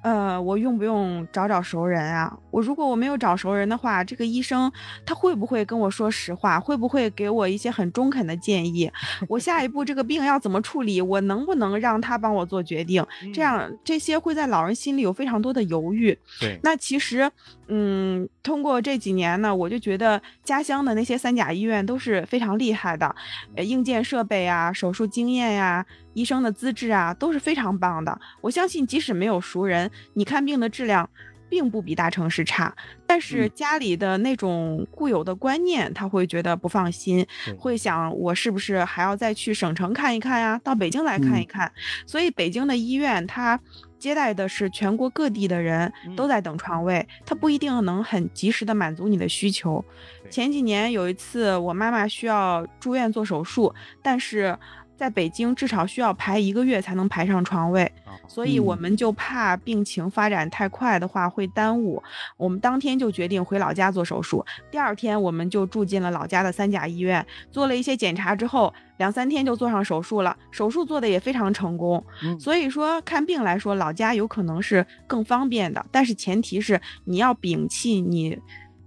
S2: 呃，我用不用找找熟人啊？我如果我没有找熟人的话，这个医生他会不会跟我说实话？会不会给我一些很中肯的建议？我下一步这个病要怎么处理？我能不能让他帮我做决定？这样这些会在老人心里有非常多的犹豫。
S1: 对，
S2: 那其实，嗯，通过这几年呢，我就觉得家乡的那些三甲医院都是非常厉害的，呃，硬件设备啊，手术经验呀。医生的资质啊都是非常棒的，我相信即使没有熟人，你看病的质量并不比大城市差。但是家里的那种固有的观念，他会觉得不放心，会想我是不是还要再去省城看一看呀？到北京来看一看。所以北京的医院，它接待的是全国各地的人，都在等床位，他不一定能很及时的满足你的需求。前几年有一次，我妈妈需要住院做手术，但是。在北京至少需要排一个月才能排上床位，所以我们就怕病情发展太快的话会耽误。我们当天就决定回老家做手术，第二天我们就住进了老家的三甲医院，做了一些检查之后，两三天就做上手术了，手术做的也非常成功。所以说看病来说，老家有可能是更方便的，但是前提是你要摒弃你，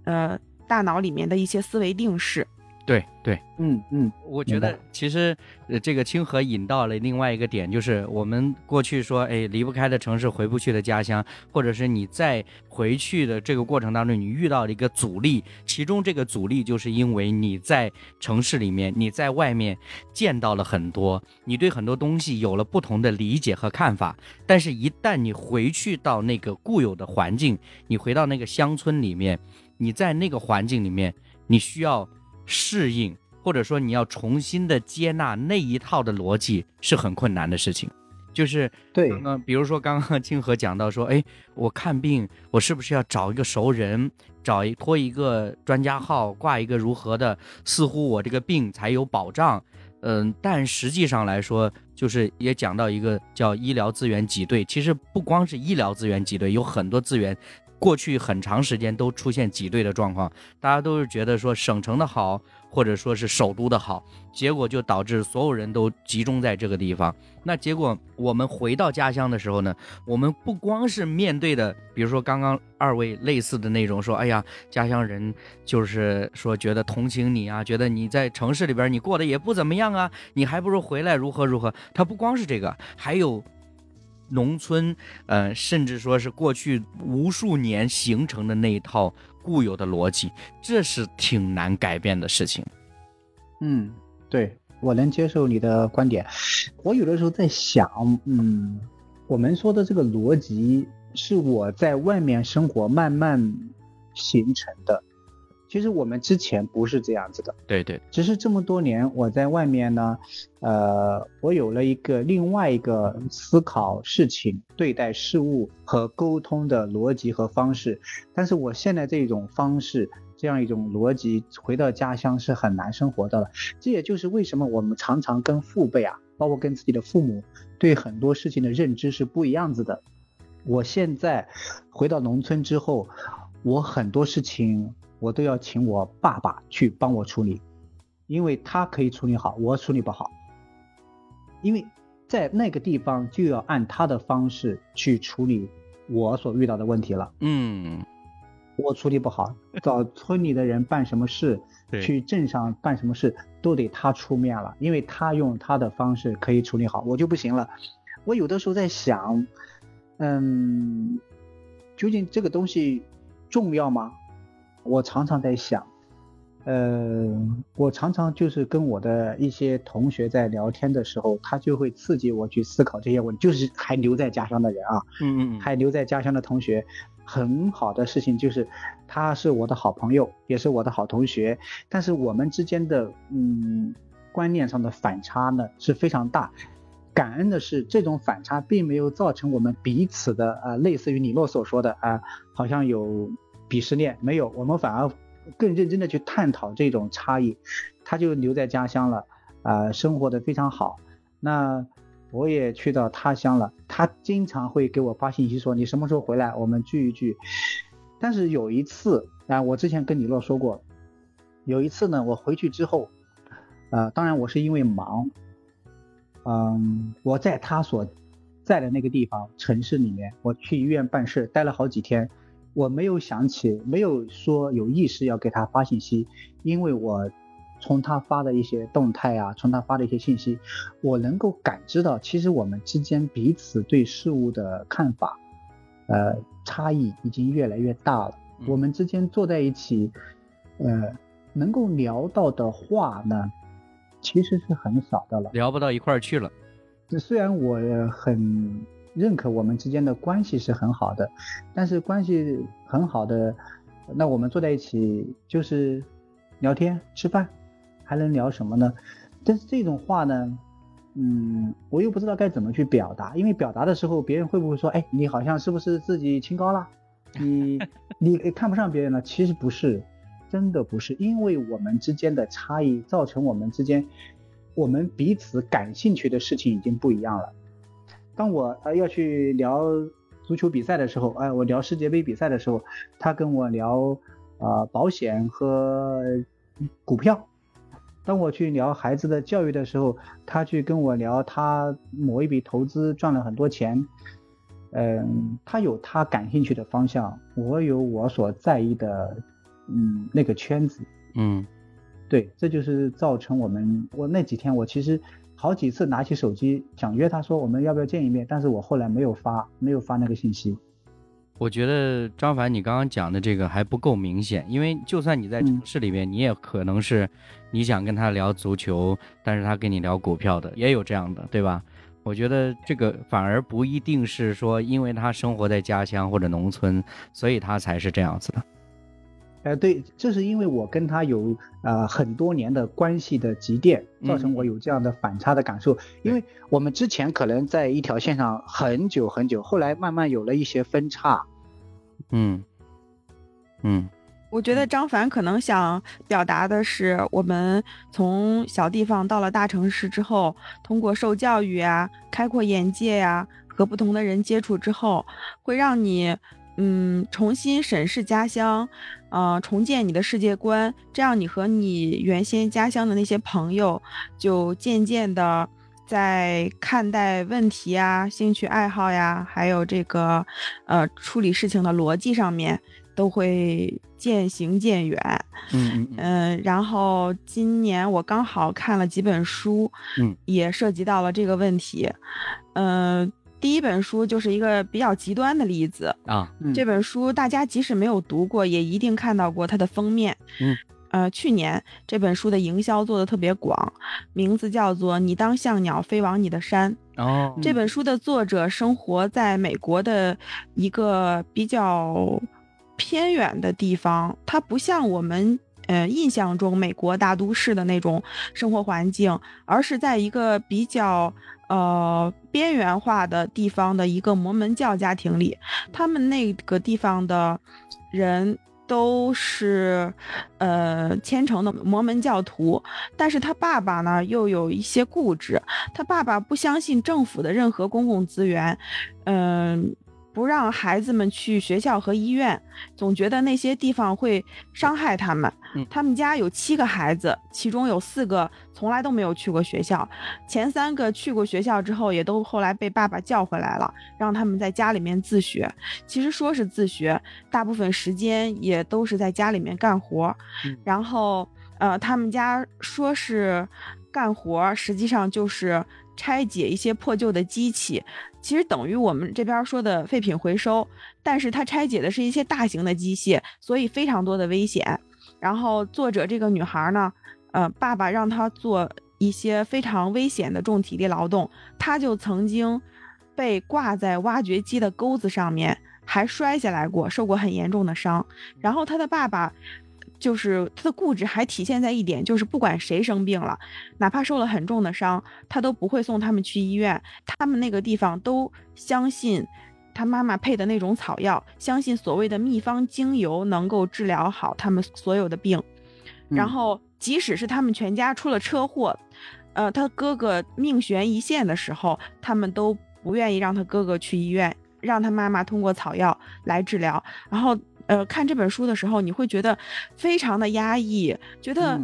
S2: 呃，大脑里面的一些思维定式。
S1: 对对，
S3: 嗯嗯，
S1: 我觉得其实呃，这个清河引到了另外一个点，就是我们过去说，哎，离不开的城市，回不去的家乡，或者是你在回去的这个过程当中，你遇到了一个阻力，其中这个阻力就是因为你在城市里面，你在外面见到了很多，你对很多东西有了不同的理解和看法，但是一旦你回去到那个固有的环境，你回到那个乡村里面，你在那个环境里面，你需要。适应，或者说你要重新的接纳那一套的逻辑是很困难的事情。就是
S3: 对，
S1: 嗯，比如说刚刚清河讲到说，哎，我看病，我是不是要找一个熟人，找一托一个专家号，挂一个如何的，似乎我这个病才有保障。嗯，但实际上来说，就是也讲到一个叫医疗资源挤兑。其实不光是医疗资源挤兑，有很多资源。过去很长时间都出现挤兑的状况，大家都是觉得说省城的好，或者说是首都的好，结果就导致所有人都集中在这个地方。那结果我们回到家乡的时候呢，我们不光是面对的，比如说刚刚二位类似的那种说，哎呀，家乡人就是说觉得同情你啊，觉得你在城市里边你过得也不怎么样啊，你还不如回来如何如何。他不光是这个，还有。农村，呃，甚至说是过去无数年形成的那一套固有的逻辑，这是挺难改变的事情。
S3: 嗯，对我能接受你的观点。我有的时候在想，嗯，我们说的这个逻辑是我在外面生活慢慢形成的。其实我们之前不是这样子的，
S1: 对对，
S3: 只是这么多年我在外面呢，呃，我有了一个另外一个思考事情、对待事物和沟通的逻辑和方式。但是我现在这种方式、这样一种逻辑，回到家乡是很难生活的了。这也就是为什么我们常常跟父辈啊，包括跟自己的父母，对很多事情的认知是不一样子的。我现在回到农村之后，我很多事情。我都要请我爸爸去帮我处理，因为他可以处理好，我处理不好。因为在那个地方就要按他的方式去处理我所遇到的问题了。
S1: 嗯，
S3: 我处理不好，找村里的人办什么事，去镇上办什么事，都得他出面了，因为他用他的方式可以处理好，我就不行了。我有的时候在想，嗯，究竟这个东西重要吗？我常常在想，呃，我常常就是跟我的一些同学在聊天的时候，他就会刺激我去思考这些问题。就是还留在家乡的人啊，
S1: 嗯嗯，
S3: 还留在家乡的同学，很好的事情就是，他是我的好朋友，也是我的好同学，但是我们之间的嗯观念上的反差呢是非常大。感恩的是，这种反差并没有造成我们彼此的啊，类似于李诺所说的啊，好像有鄙视链，没有，我们反而更认真的去探讨这种差异。他就留在家乡了，啊，生活的非常好。那我也去到他乡了，他经常会给我发信息说你什么时候回来，我们聚一聚。但是有一次啊，我之前跟李洛说过，有一次呢，我回去之后，呃，当然我是因为忙。嗯，我在他所在的那个地方城市里面，我去医院办事，待了好几天，我没有想起，没有说有意识要给他发信息，因为我从他发的一些动态啊，从他发的一些信息，我能够感知到，其实我们之间彼此对事物的看法，呃，差异已经越来越大了。我们之间坐在一起，呃，能够聊到的话呢？其实是很少的了，
S1: 聊不到一块儿去了。
S3: 虽然我很认可我们之间的关系是很好的，但是关系很好的，那我们坐在一起就是聊天吃饭，还能聊什么呢？但是这种话呢，嗯，我又不知道该怎么去表达，因为表达的时候，别人会不会说，哎，你好像是不是自己清高了？你 你看不上别人了？其实不是。真的不是，因为我们之间的差异造成我们之间，我们彼此感兴趣的事情已经不一样了。当我呃要去聊足球比赛的时候，哎，我聊世界杯比赛的时候，他跟我聊啊保险和股票；当我去聊孩子的教育的时候，他去跟我聊他某一笔投资赚了很多钱。嗯，他有他感兴趣的方向，我有我所在意的。嗯，那个圈子，
S1: 嗯，
S3: 对，这就是造成我们，我那几天我其实好几次拿起手机想约他说我们要不要见一面，但是我后来没有发，没有发那个信息。
S1: 我觉得张凡，你刚刚讲的这个还不够明显，因为就算你在城市里面，你也可能是你想跟他聊足球，但是他跟你聊股票的，也有这样的，对吧？我觉得这个反而不一定是说，因为他生活在家乡或者农村，所以他才是这样子的。
S3: 呃，对，这是因为我跟他有呃很多年的关系的积淀，造成我有这样的反差的感受。因为我们之前可能在一条线上很久很久，后来慢慢有了一些分叉。
S1: 嗯嗯，
S2: 我觉得张凡可能想表达的是，我们从小地方到了大城市之后，通过受教育啊，开阔眼界呀，和不同的人接触之后，会让你。嗯，重新审视家乡，呃，重建你的世界观，这样你和你原先家乡的那些朋友，就渐渐的在看待问题呀、兴趣爱好呀，还有这个呃处理事情的逻辑上面，都会渐行渐远。
S1: 嗯
S2: 嗯。然后今年我刚好看了几本书，
S1: 嗯，
S2: 也涉及到了这个问题，嗯。第一本书就是一个比较极端的例子
S1: 啊，
S2: 这本书大家即使没有读过，也一定看到过它的封面。
S1: 嗯，
S2: 呃，去年这本书的营销做的特别广，名字叫做《你当像鸟飞往你的山》。
S1: 哦，
S2: 这本书的作者生活在美国的一个比较偏远的地方，它不像我们呃印象中美国大都市的那种生活环境，而是在一个比较。呃，边缘化的地方的一个摩门教家庭里，他们那个地方的人都是呃虔诚的摩门教徒，但是他爸爸呢又有一些固执，他爸爸不相信政府的任何公共资源，嗯。不让孩子们去学校和医院，总觉得那些地方会伤害他们。他们家有七个孩子，其中有四个从来都没有去过学校，前三个去过学校之后，也都后来被爸爸叫回来了，让他们在家里面自学。其实说是自学，大部分时间也都是在家里面干活。然后，呃，他们家说是干活，实际上就是拆解一些破旧的机器。其实等于我们这边说的废品回收，但是它拆解的是一些大型的机械，所以非常多的危险。然后作者这个女孩呢，呃，爸爸让她做一些非常危险的重体力劳动，她就曾经被挂在挖掘机的钩子上面，还摔下来过，受过很严重的伤。然后她的爸爸就是他的固执还体现在一点，就是不管谁生病了，哪怕受了很重的伤，他都不会送他们去医院。他们那个地方都相信他妈妈配的那种草药，相信所谓的秘方精油能够治疗好他们所有的病。然后，即使是他们全家出了车祸，呃，他哥哥命悬一线的时候，他们都不愿意让他哥哥去医院，让他妈妈通过草药来治疗。然后。呃，看这本书的时候，你会觉得非常的压抑，觉得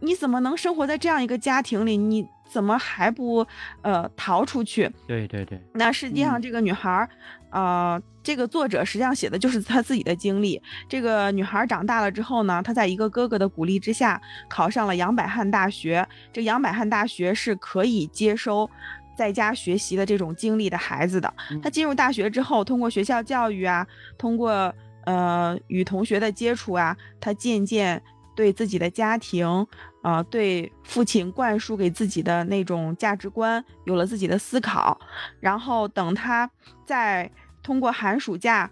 S2: 你怎么能生活在这样一个家庭里？你怎么还不呃逃出去？
S1: 对对对。
S2: 那实际上这个女孩儿，呃，这个作者实际上写的就是她自己的经历。这个女孩长大了之后呢，她在一个哥哥的鼓励之下，考上了杨百翰大学。这杨百翰大学是可以接收在家学习的这种经历的孩子的。她进入大学之后，通过学校教育啊，通过呃，与同学的接触啊，他渐渐对自己的家庭，啊，对父亲灌输给自己的那种价值观有了自己的思考。然后等他在通过寒暑假，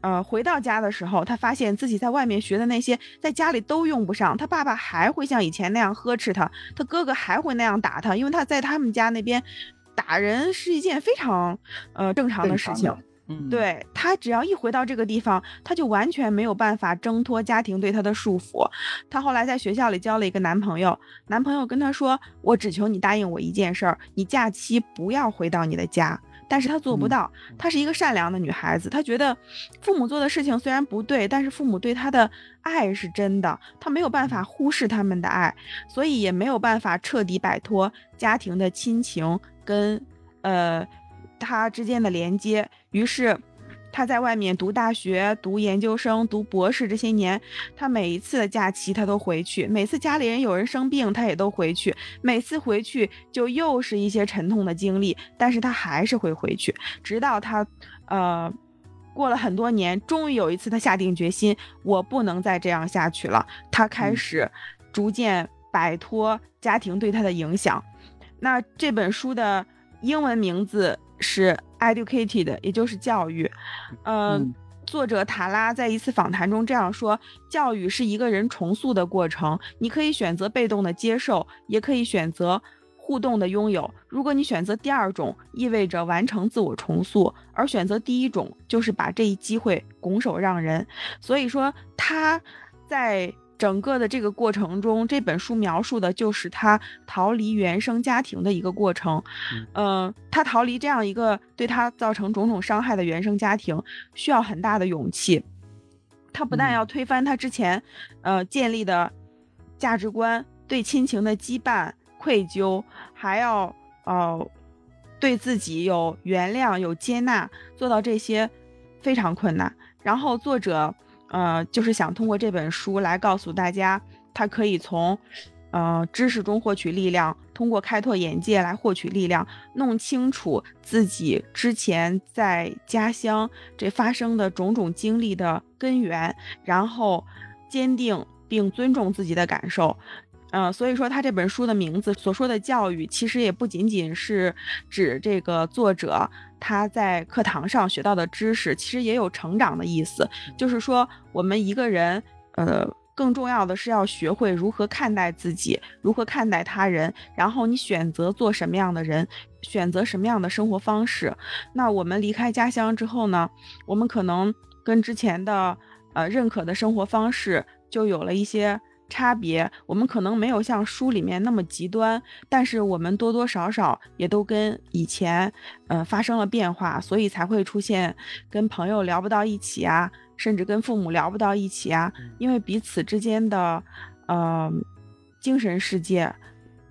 S2: 呃，回到家的时候，他发现自己在外面学的那些，在家里都用不上。他爸爸还会像以前那样呵斥他，他哥哥还会那样打他，因为他在他们家那边打人是一件非常呃正常的事情。
S1: 嗯，
S2: 对他只要一回到这个地方，他就完全没有办法挣脱家庭对他的束缚。他后来在学校里交了一个男朋友，男朋友跟他说：“我只求你答应我一件事儿，你假期不要回到你的家。”但是他做不到。她是一个善良的女孩子，她觉得父母做的事情虽然不对，但是父母对她的爱是真的，她没有办法忽视他们的爱，所以也没有办法彻底摆脱家庭的亲情跟呃。他之间的连接，于是他在外面读大学、读研究生、读博士这些年，他每一次的假期他都回去，每次家里人有人生病，他也都回去，每次回去就又是一些沉痛的经历，但是他还是会回去，直到他，呃，过了很多年，终于有一次他下定决心，我不能再这样下去了，他开始逐渐摆脱家庭对他的影响。那这本书的英文名字。是 educated，也就是教育。嗯，作者塔拉在一次访谈中这样说：教育是一个人重塑的过程，你可以选择被动的接受，也可以选择互动的拥有。如果你选择第二种，意味着完成自我重塑；而选择第一种，就是把这一机会拱手让人。所以说，他在。整个的这个过程中，这本书描述的就是他逃离原生家庭的一个过程。嗯，他逃离这样一个对他造成种种伤害的原生家庭，需要很大的勇气。他不但要推翻他之前，呃建立的价值观，对亲情的羁绊、愧疚，还要呃对自己有原谅、有接纳，做到这些非常困难。然后作者。呃，就是想通过这本书来告诉大家，他可以从，呃，知识中获取力量，通过开拓眼界来获取力量，弄清楚自己之前在家乡这发生的种种经历的根源，然后坚定并尊重自己的感受。嗯，所以说他这本书的名字所说的教育，其实也不仅仅是指这个作者他在课堂上学到的知识，其实也有成长的意思。就是说，我们一个人，呃，更重要的是要学会如何看待自己，如何看待他人，然后你选择做什么样的人，选择什么样的生活方式。那我们离开家乡之后呢，我们可能跟之前的呃认可的生活方式就有了一些。差别，我们可能没有像书里面那么极端，但是我们多多少少也都跟以前，呃，发生了变化，所以才会出现跟朋友聊不到一起啊，甚至跟父母聊不到一起啊，因为彼此之间的，呃，精神世界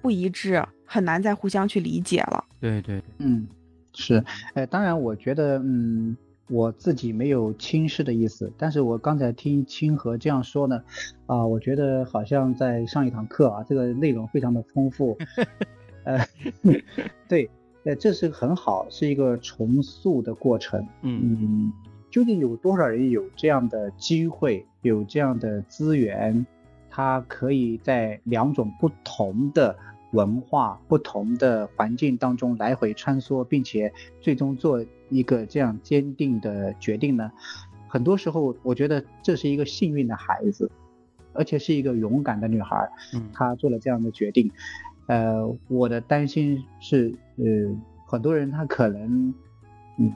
S2: 不一致，很难再互相去理解了。
S1: 对对，
S3: 嗯，是，哎，当然，我觉得，嗯。我自己没有轻视的意思，但是我刚才听清河这样说呢，啊，我觉得好像在上一堂课啊，这个内容非常的丰富，呃，对，呃，这是很好，是一个重塑的过程，嗯，究竟有多少人有这样的机会，有这样的资源，他可以在两种不同的。文化不同的环境当中来回穿梭，并且最终做一个这样坚定的决定呢？很多时候，我觉得这是一个幸运的孩子，而且是一个勇敢的女孩，她做了这样的决定。呃，我的担心是，呃，很多人他可能，嗯，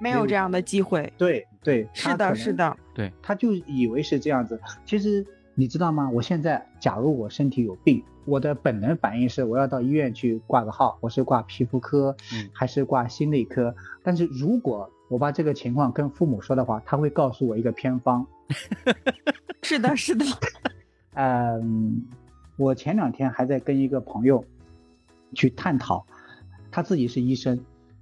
S2: 没有这样的机会。
S3: 对对，
S2: 是的，是的，
S1: 对，
S3: 他就以为是这样子。其实你知道吗？我现在假如我身体有病，我的本能反应是我要到医院去挂个号，我是挂皮肤科，还是挂心内科？但是如果我把这个情况跟父母说的话，他会告诉我一个偏方。
S2: 是的，是的，
S3: 嗯。我前两天还在跟一个朋友去探讨，他自己是医生，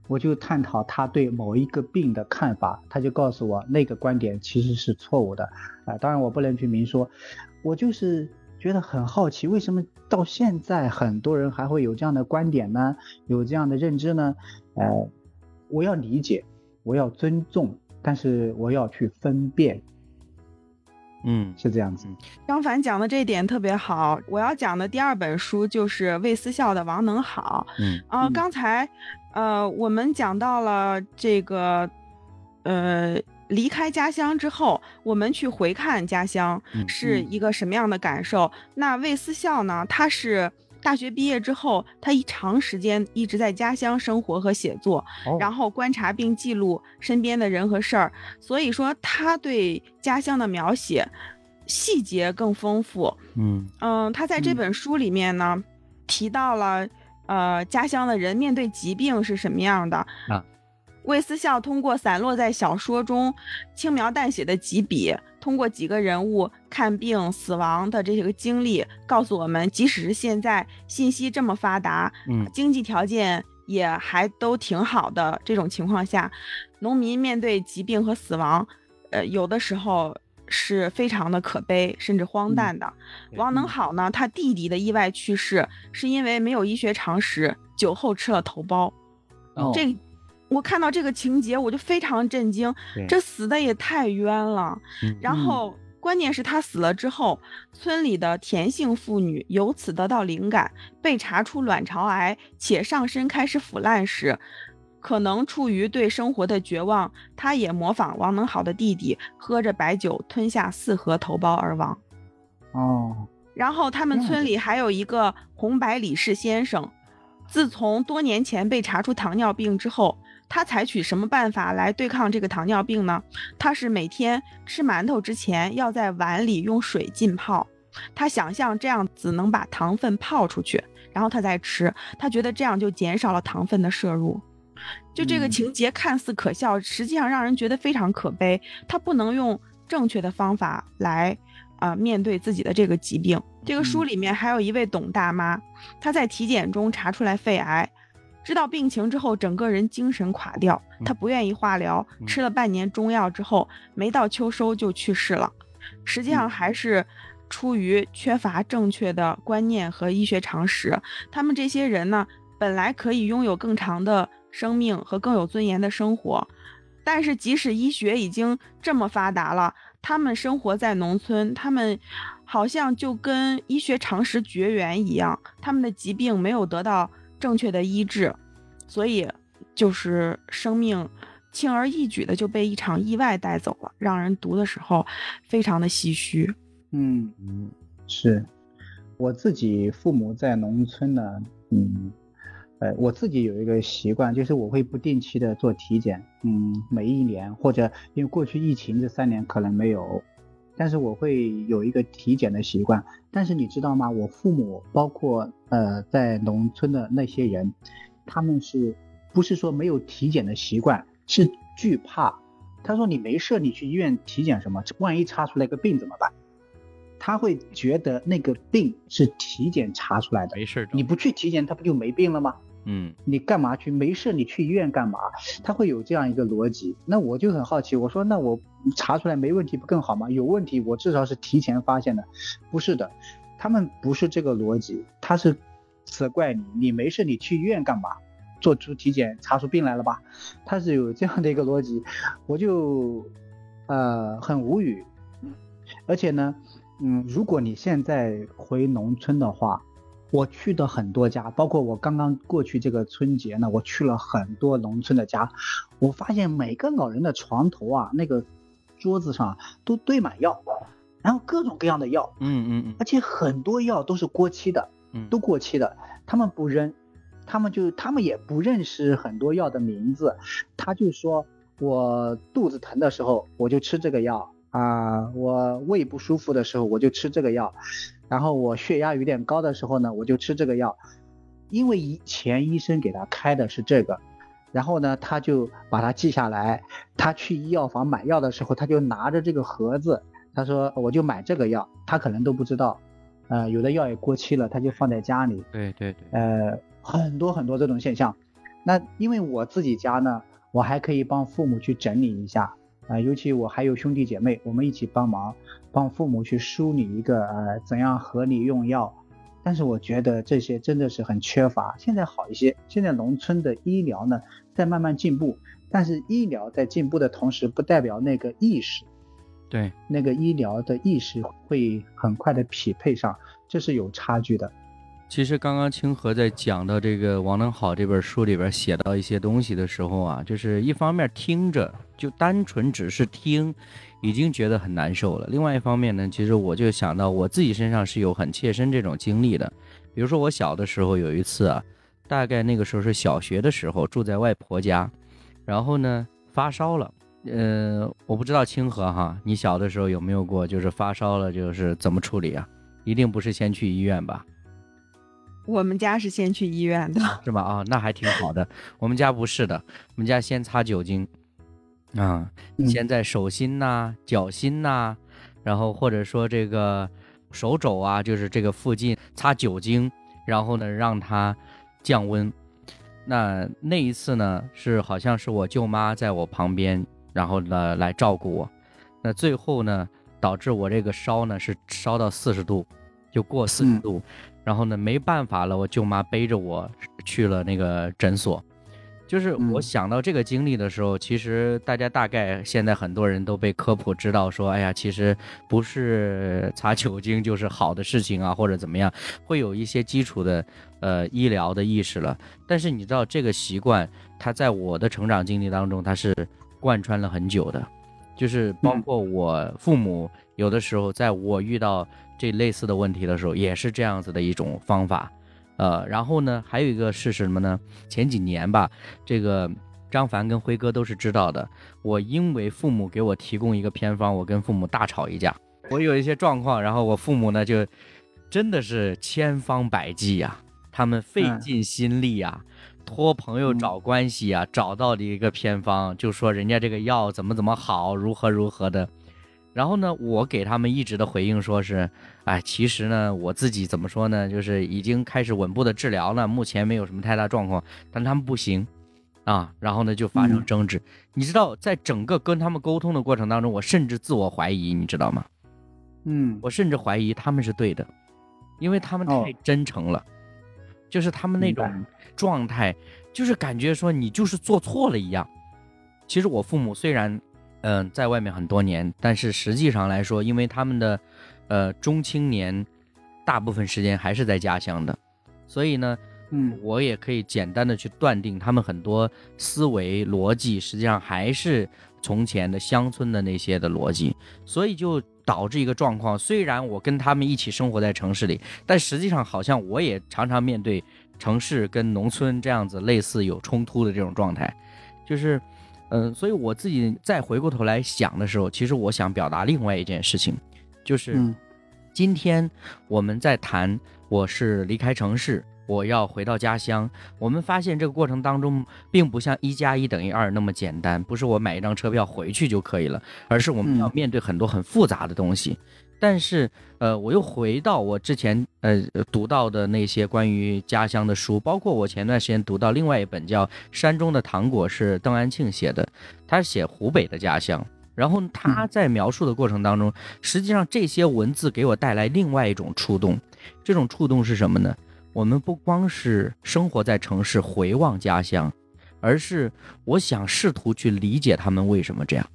S3: 我就探讨他对某一个病的看法，他就告诉我那个观点其实是错误的，啊，当然我不能去明说，我就是觉得很好奇，为什么到现在很多人还会有这样的观点呢？有这样的认知呢？呃，我要理解，我要尊重，但是我要去分辨。
S1: 嗯，
S3: 是这样子。
S2: 张凡讲的这一点特别好。我要讲的第二本书就是魏思孝的《王能好》。
S1: 嗯，
S2: 啊，刚才，呃，我们讲到了这个，呃，离开家乡之后，我们去回看家乡是一个什么样的感受？那魏思孝呢？他是。大学毕业之后，他一长时间一直在家乡生活和写作，然后观察并记录身边的人和事儿，所以说他对家乡的描写细节更丰富。
S1: 嗯
S2: 嗯，他在这本书里面呢，提到了呃家乡的人面对疾病是什么样的
S1: 啊。
S2: 魏思孝通过散落在小说中轻描淡写的几笔，通过几个人物看病、死亡的这些个经历，告诉我们，即使是现在信息这么发达，
S1: 嗯，
S2: 经济条件也还都挺好的这种情况下，农民面对疾病和死亡，呃，有的时候是非常的可悲，甚至荒诞的。王能好呢，他弟弟的意外去世，是因为没有医学常识，酒后吃了头孢。这。我看到这个情节，我就非常震惊，这死的也太冤了。然后，关键是他死了之后，村里的田姓妇女由此得到灵感，被查出卵巢癌，且上身开始腐烂时，可能出于对生活的绝望，他也模仿王能好的弟弟，喝着白酒吞下四盒头孢而亡。
S3: 哦。
S2: 然后他们村里还有一个红白李氏先生，自从多年前被查出糖尿病之后。他采取什么办法来对抗这个糖尿病呢？他是每天吃馒头之前要在碗里用水浸泡，他想象这样子能把糖分泡出去，然后他再吃，他觉得这样就减少了糖分的摄入。就这个情节看似可笑，实际上让人觉得非常可悲。他不能用正确的方法来啊面对自己的这个疾病。这个书里面还有一位董大妈，她在体检中查出来肺癌。知道病情之后，整个人精神垮掉，她不愿意化疗，吃了半年中药之后，没到秋收就去世了。实际上还是出于缺乏正确的观念和医学常识。他们这些人呢，本来可以拥有更长的生命和更有尊严的生活，但是即使医学已经这么发达了，他们生活在农村，他们好像就跟医学常识绝缘一样，他们的疾病没有得到。正确的医治，所以就是生命轻而易举的就被一场意外带走了，让人读的时候非常的唏嘘。
S3: 嗯嗯，是我自己父母在农村呢，嗯，呃，我自己有一个习惯，就是我会不定期的做体检，嗯，每一年或者因为过去疫情这三年可能没有。但是我会有一个体检的习惯，但是你知道吗？我父母包括呃在农村的那些人，他们是不是说没有体检的习惯？是惧怕。他说你没事，你去医院体检什么？万一查出来个病怎么办？他会觉得那个病是体检查出来的，
S1: 没事，
S3: 你不去体检，他不就没病了吗？
S1: 嗯，
S3: 你干嘛去？没事，你去医院干嘛？他会有这样一个逻辑。那我就很好奇，我说那我查出来没问题不更好吗？有问题我至少是提前发现的。不是的，他们不是这个逻辑，他是责怪你，你没事你去医院干嘛？做出体检查出病来了吧？他是有这样的一个逻辑，我就呃很无语。而且呢，嗯，如果你现在回农村的话。我去的很多家，包括我刚刚过去这个春节呢，我去了很多农村的家，我发现每个老人的床头啊，那个桌子上都堆满药，然后各种各样的药，
S1: 嗯嗯嗯，
S3: 而且很多药都是过期的，
S1: 嗯，
S3: 都过期的，他们不扔，他们就他们也不认识很多药的名字，他就说我肚子疼的时候我就吃这个药啊，我胃不舒服的时候我就吃这个药，然后我血压有点高的时候呢我就吃这个药，因为以前医生给他开的是这个。然后呢，他就把它记下来。他去医药房买药的时候，他就拿着这个盒子，他说我就买这个药。他可能都不知道，呃，有的药也过期了，他就放在家里。
S1: 对对对，
S3: 呃，很多很多这种现象。那因为我自己家呢，我还可以帮父母去整理一下啊，尤其我还有兄弟姐妹，我们一起帮忙，帮父母去梳理一个呃怎样合理用药。但是我觉得这些真的是很缺乏。现在好一些，现在农村的医疗呢在慢慢进步，但是医疗在进步的同时，不代表那个意识，
S1: 对，
S3: 那个医疗的意识会很快的匹配上，这是有差距的。
S1: 其实刚刚清河在讲到这个王能好这本书里边写到一些东西的时候啊，就是一方面听着就单纯只是听。已经觉得很难受了。另外一方面呢，其实我就想到我自己身上是有很切身这种经历的。比如说我小的时候有一次啊，大概那个时候是小学的时候，住在外婆家，然后呢发烧了。呃，我不知道清河哈，你小的时候有没有过，就是发烧了就是怎么处理啊？一定不是先去医院吧？
S2: 我们家是先去医院的，
S1: 是吧？啊，那还挺好的。我们家不是的，我们家先擦酒精。啊，先在手心呐、脚心呐，然后或者说这个手肘啊，就是这个附近擦酒精，然后呢让它降温。那那一次呢，是好像是我舅妈在我旁边，然后呢来照顾我。那最后呢，导致我这个烧呢是烧到四十度，就过四十度，然后呢没办法了，我舅妈背着我去了那个诊所。就是我想到这个经历的时候，其实大家大概现在很多人都被科普知道说，哎呀，其实不是擦酒精就是好的事情啊，或者怎么样，会有一些基础的呃医疗的意识了。但是你知道这个习惯，它在我的成长经历当中，它是贯穿了很久的，就是包括我父母有的时候在我遇到这类似的问题的时候，也是这样子的一种方法。呃，然后呢，还有一个是什么呢？前几年吧，这个张凡跟辉哥都是知道的。我因为父母给我提供一个偏方，我跟父母大吵一架。我有一些状况，然后我父母呢就真的是千方百计呀，他们费尽心力啊，托朋友找关系啊，找到的一个偏方，就说人家这个药怎么怎么好，如何如何的。然后呢，我给他们一直的回应说是，哎，其实呢，我自己怎么说呢，就是已经开始稳步的治疗了，目前没有什么太大状况，但他们不行，啊，然后呢就发生争执。你知道，在整个跟他们沟通的过程当中，我甚至自我怀疑，你知道吗？
S3: 嗯，
S1: 我甚至怀疑他们是对的，因为他们太真诚了，就是他们那种状态，就是感觉说你就是做错了一样。其实我父母虽然。嗯，在外面很多年，但是实际上来说，因为他们的，呃，中青年，大部分时间还是在家乡的，所以呢，
S3: 嗯，
S1: 我也可以简单的去断定，他们很多思维逻辑实际上还是从前的乡村的那些的逻辑，所以就导致一个状况，虽然我跟他们一起生活在城市里，但实际上好像我也常常面对城市跟农村这样子类似有冲突的这种状态，就是。嗯，所以我自己再回过头来想的时候，其实我想表达另外一件事情，就是今天我们在谈，我是离开城市，我要回到家乡。我们发现这个过程当中，并不像一加一等于二那么简单，不是我买一张车票回去就可以了，而是我们要面对很多很复杂的东西。但是，呃，我又回到我之前呃读到的那些关于家乡的书，包括我前段时间读到另外一本叫《山中的糖果》，是邓安庆写的，他写湖北的家乡。然后他在描述的过程当中，实际上这些文字给我带来另外一种触动。这种触动是什么呢？我们不光是生活在城市回望家乡，而是我想试图去理解他们为什么这样。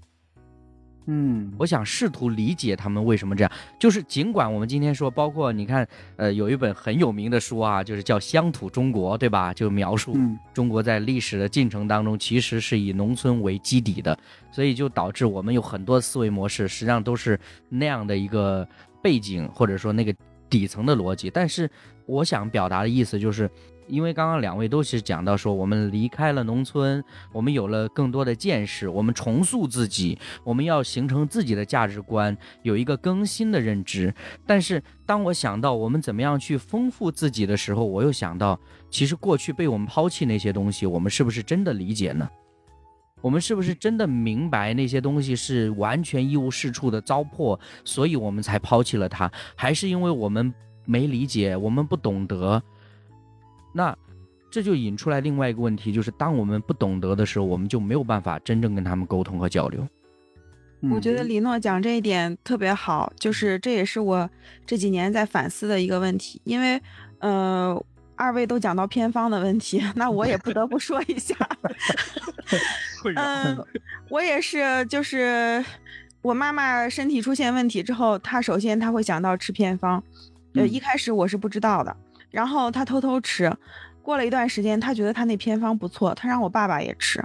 S3: 嗯，
S1: 我想试图理解他们为什么这样。就是尽管我们今天说，包括你看，呃，有一本很有名的书啊，就是叫《乡土中国》，对吧？就描述中国在历史的进程当中，其实是以农村为基底的，所以就导致我们有很多思维模式，实际上都是那样的一个背景，或者说那个底层的逻辑。但是我想表达的意思就是。因为刚刚两位都是讲到说，我们离开了农村，我们有了更多的见识，我们重塑自己，我们要形成自己的价值观，有一个更新的认知。但是，当我想到我们怎么样去丰富自己的时候，我又想到，其实过去被我们抛弃那些东西，我们是不是真的理解呢？我们是不是真的明白那些东西是完全一无是处的糟粕，所以我们才抛弃了它？还是因为我们没理解，我们不懂得？那这就引出来另外一个问题，就是当我们不懂得的时候，我们就没有办法真正跟他们沟通和交流。
S2: 我觉得李诺讲这一点特别好，就是这也是我这几年在反思的一个问题。因为，呃，二位都讲到偏方的问题，那我也不得不说一下。嗯，我也是，就是我妈妈身体出现问题之后，她首先她会想到吃偏方。呃，一开始我是不知道的。然后他偷偷吃，过了一段时间，他觉得他那偏方不错，他让我爸爸也吃。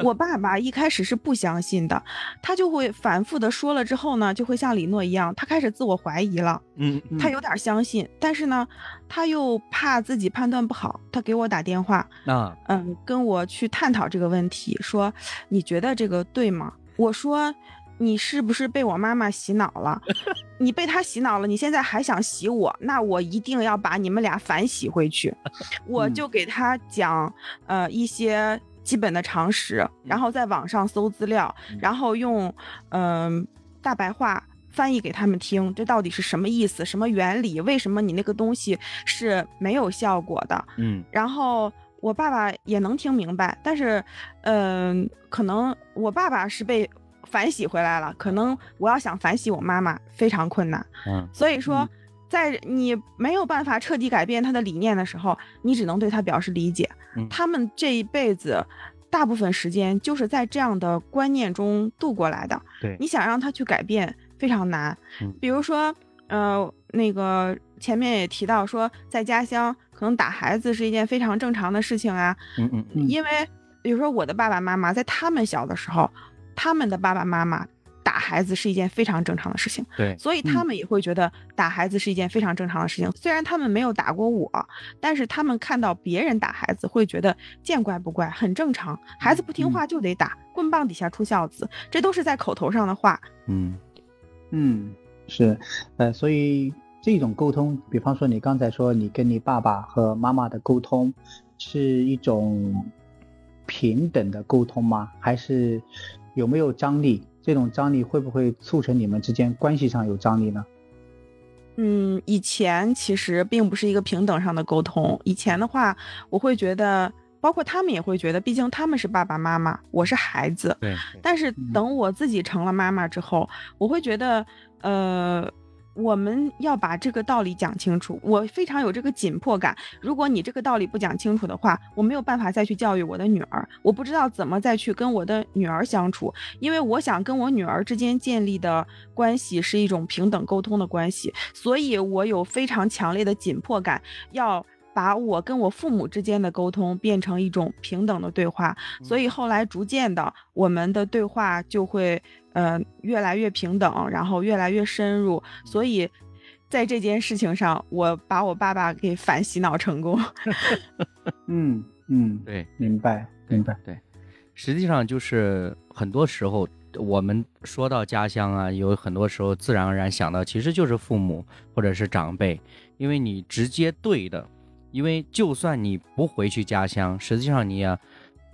S2: 我爸爸一开始是不相信的，他就会反复的说了之后呢，就会像李诺一样，他开始自我怀疑了。嗯，他有点相信，但是呢，他又怕自己判断不好，他给我打电话，啊，嗯，跟我去探讨这个问题，说你觉得这个对吗？我说。你是不是被我妈妈洗脑了？你被她洗脑了，你现在还想洗我？那我一定要把你们俩反洗回去。我就给他讲，呃，一些基本的常识，然后在网上搜资料，然后用，嗯，大白话翻译给他们听，这到底是什么意思？什么原理？为什么你那个东西是没有效果的？嗯，然后我爸爸也能听明白，但是，嗯，可能我爸爸是被。反洗回来了，可能我要想反洗我妈妈非常困难。嗯，所以说，在你没有办法彻底改变他的理念的时候，你只能对他表示理解。他们这一辈子大部分时间就是在这样的观念中度过来的。
S1: 对，
S2: 你想让他去改变非常难。比如说，呃，那个前面也提到说，在家乡可能打孩子是一件非常正常的事情啊。嗯嗯嗯。因为比如说我的爸爸妈妈在他们小的时候。他们的爸爸妈妈打孩子是一件非常正常的事情，
S1: 对，
S2: 所以他们也会觉得打孩子是一件非常正常的事情。虽然他们没有打过我，但是他们看到别人打孩子会觉得见怪不怪，很正常。孩子不听话就得打，棍棒底下出孝子，这都是在口头上的话。
S3: 嗯嗯，是，呃，所以这种沟通，比方说你刚才说你跟你爸爸和妈妈的沟通，是一种平等的沟通吗？还是？有没有张力？这种张力会不会促成你们之间关系上有张力呢？
S2: 嗯，以前其实并不是一个平等上的沟通。以前的话，我会觉得，包括他们也会觉得，毕竟他们是爸爸妈妈，我是孩子。
S1: 对。
S2: 但是等我自己成了妈妈之后，我会觉得，呃。我们要把这个道理讲清楚，我非常有这个紧迫感。如果你这个道理不讲清楚的话，我没有办法再去教育我的女儿，我不知道怎么再去跟我的女儿相处，因为我想跟我女儿之间建立的关系是一种平等沟通的关系，所以我有非常强烈的紧迫感，要把我跟我父母之间的沟通变成一种平等的对话。所以后来逐渐的，我们的对话就会。呃，越来越平等，然后越来越深入，所以在这件事情上，我把我爸爸给反洗脑成功。
S3: 嗯嗯，
S1: 对，
S3: 明白明白。
S1: 对，实际上就是很多时候我们说到家乡啊，有很多时候自然而然想到其实就是父母或者是长辈，因为你直接对的，因为就算你不回去家乡，实际上你也。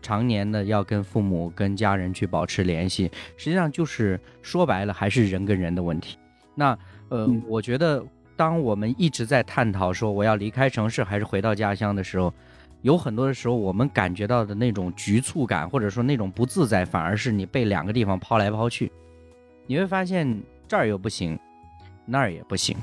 S1: 常年的要跟父母、跟家人去保持联系，实际上就是说白了还是人跟人的问题。那呃，我觉得当我们一直在探讨说我要离开城市还是回到家乡的时候，有很多的时候我们感觉到的那种局促感，或者说那种不自在，反而是你被两个地方抛来抛去，你会发现这儿又不行，那儿也不行，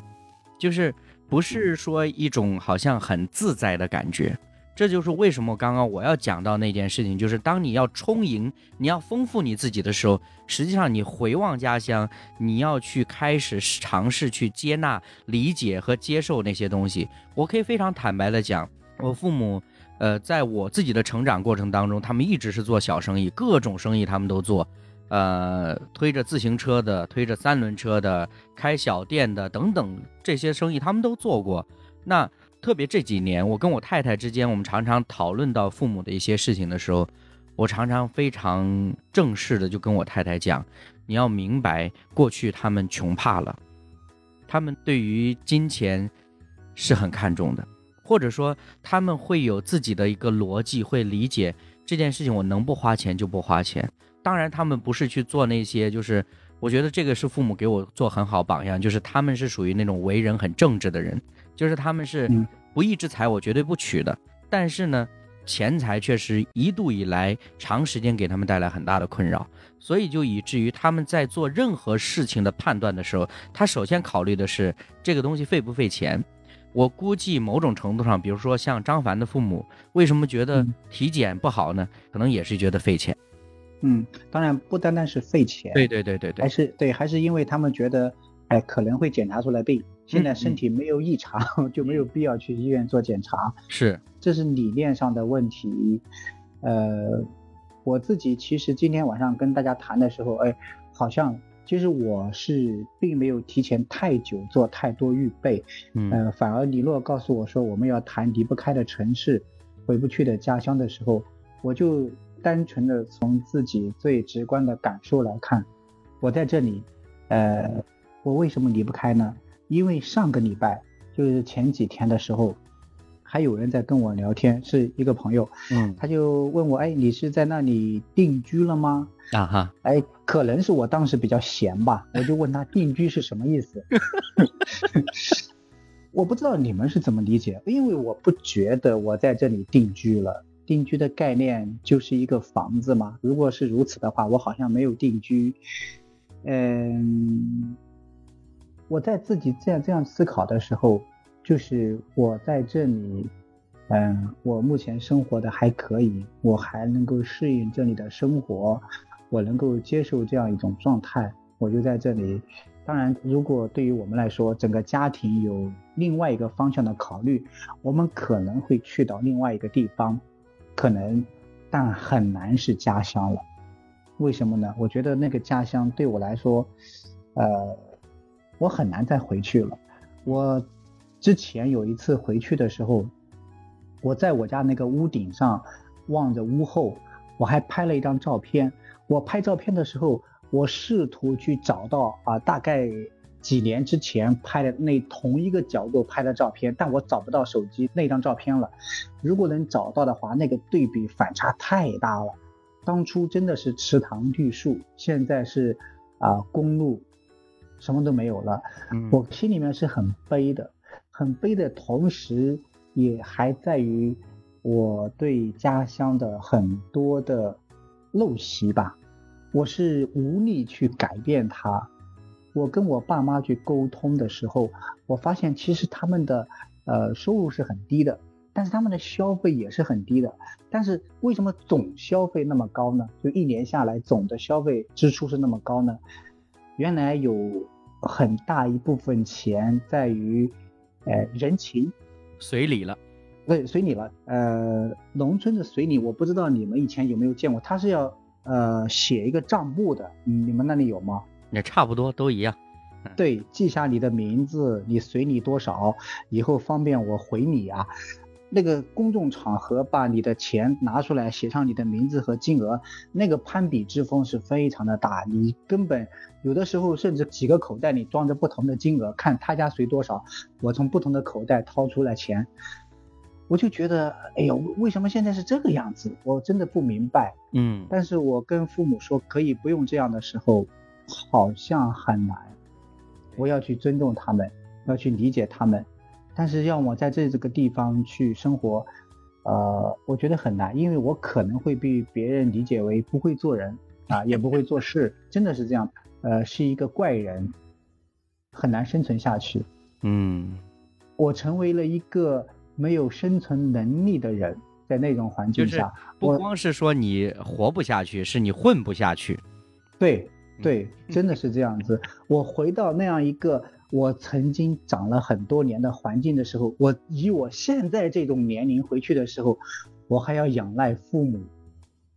S1: 就是不是说一种好像很自在的感觉。这就是为什么刚刚我要讲到那件事情，就是当你要充盈、你要丰富你自己的时候，实际上你回望家乡，你要去开始尝试去接纳、理解和接受那些东西。我可以非常坦白的讲，我父母，呃，在我自己的成长过程当中，他们一直是做小生意，各种生意他们都做，呃，推着自行车的，推着三轮车的，开小店的等等这些生意他们都做过。那特别这几年，我跟我太太之间，我们常常讨论到父母的一些事情的时候，我常常非常正式的就跟我太太讲：“你要明白，过去他们穷怕了，他们对于金钱是很看重的，或者说他们会有自己的一个逻辑，会理解这件事情，我能不花钱就不花钱。当然，他们不是去做那些，就是我觉得这个是父母给我做很好榜样，就是他们是属于那种为人很正直的人。”就是他们是不义之财，我绝对不取的。但是呢，钱财确实一度以来长时间给他们带来很大的困扰，所以就以至于他们在做任何事情的判断的时候，他首先考虑的是这个东西费不费钱。我估计某种程度上，比如说像张凡的父母，为什么觉得体检不好呢？可能也是觉得费钱。
S3: 嗯，当然不单单是费钱，
S1: 对对对对对，
S3: 还是对，还是因为他们觉得，哎，可能会检查出来病。现在身体没有异常，就没有必要去医院做检查。
S1: 是，
S3: 这是理念上的问题。呃，我自己其实今天晚上跟大家谈的时候，哎，好像其实我是并没有提前太久做太多预备。嗯。呃，反而李洛告诉我说我们要谈离不开的城市，回不去的家乡的时候，我就单纯的从自己最直观的感受来看，我在这里，呃，我为什么离不开呢？因为上个礼拜就是前几天的时候，还有人在跟我聊天，是一个朋友，嗯，他就问我，哎，你是在那里定居了吗？
S1: 啊哈，
S3: 哎，可能是我当时比较闲吧，我就问他定居是什么意思？我不知道你们是怎么理解，因为我不觉得我在这里定居了。定居的概念就是一个房子嘛？如果是如此的话，我好像没有定居，嗯。我在自己这样这样思考的时候，就是我在这里，嗯，我目前生活的还可以，我还能够适应这里的生活，我能够接受这样一种状态，我就在这里。当然，如果对于我们来说，整个家庭有另外一个方向的考虑，我们可能会去到另外一个地方，可能，但很难是家乡了。为什么呢？我觉得那个家乡对我来说，呃。我很难再回去了。我之前有一次回去的时候，我在我家那个屋顶上望着屋后，我还拍了一张照片。我拍照片的时候，我试图去找到啊，大概几年之前拍的那同一个角度拍的照片，但我找不到手机那张照片了。如果能找到的话，那个对比反差太大了。当初真的是池塘绿树，现在是啊公路。什么都没有了，我心里面是很悲的，很悲的同时，也还在于我对家乡的很多的陋习吧，我是无力去改变它。我跟我爸妈去沟通的时候，我发现其实他们的呃收入是很低的，但是他们的消费也是很低的。但是为什么总消费那么高呢？就一年下来总的消费支出是那么高呢？原来有很大一部分钱在于，呃，人情，
S1: 随礼了，
S3: 对，随礼了。呃，农村的随礼，我不知道你们以前有没有见过，他是要呃写一个账簿的，你们那里有吗？
S1: 也差不多都一样。
S3: 对，记下你的名字，你随礼多少，以后方便我回你啊。那个公众场合把你的钱拿出来，写上你的名字和金额，那个攀比之风是非常的大。你根本有的时候甚至几个口袋里装着不同的金额，看他家随多少，我从不同的口袋掏出来钱，我就觉得，哎呦，为什么现在是这个样子？我真的不明白。嗯，但是我跟父母说可以不用这样的时候，好像很难。我要去尊重他们，要去理解他们。但是让我在这这个地方去生活，呃，我觉得很难，因为我可能会被别人理解为不会做人啊，也不会做事，真的是这样，呃，是一个怪人，很难生存下去。
S1: 嗯，
S3: 我成为了一个没有生存能力的人，在那种环境下，
S1: 不光是说你活不下去，是你混不下去。
S3: 对对，真的是这样子。我回到那样一个我曾经长了很多年的环境的时候，我以我现在这种年龄回去的时候，我还要仰赖父母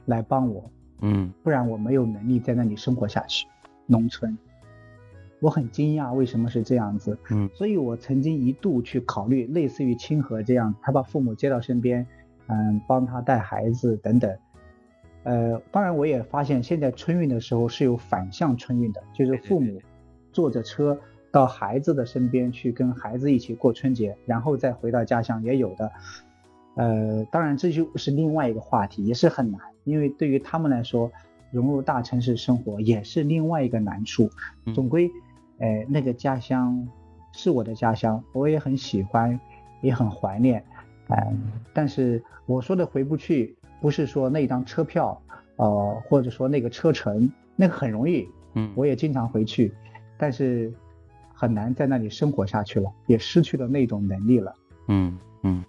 S3: 来帮我，
S1: 嗯，
S3: 不然我没有能力在那里生活下去。农村，我很惊讶为什么是这样子，
S1: 嗯，
S3: 所以我曾经一度去考虑类似于清河这样，他把父母接到身边，嗯，帮他带孩子等等。呃，当然我也发现现在春运的时候是有反向春运的，就是父母坐着车到孩子的身边去跟孩子一起过春节，然后再回到家乡也有的。呃，当然这就是另外一个话题，也是很难，因为对于他们来说，融入大城市生活也是另外一个难处。总归，呃，那个家乡是我的家乡，我也很喜欢，也很怀念。嗯，但是我说的回不去。不是说那张车票，呃，或者说那个车程，那个很容易，
S1: 嗯，
S3: 我也经常回去，但是很难在那里生活下去了，也失去了那种能力了。
S1: 嗯嗯。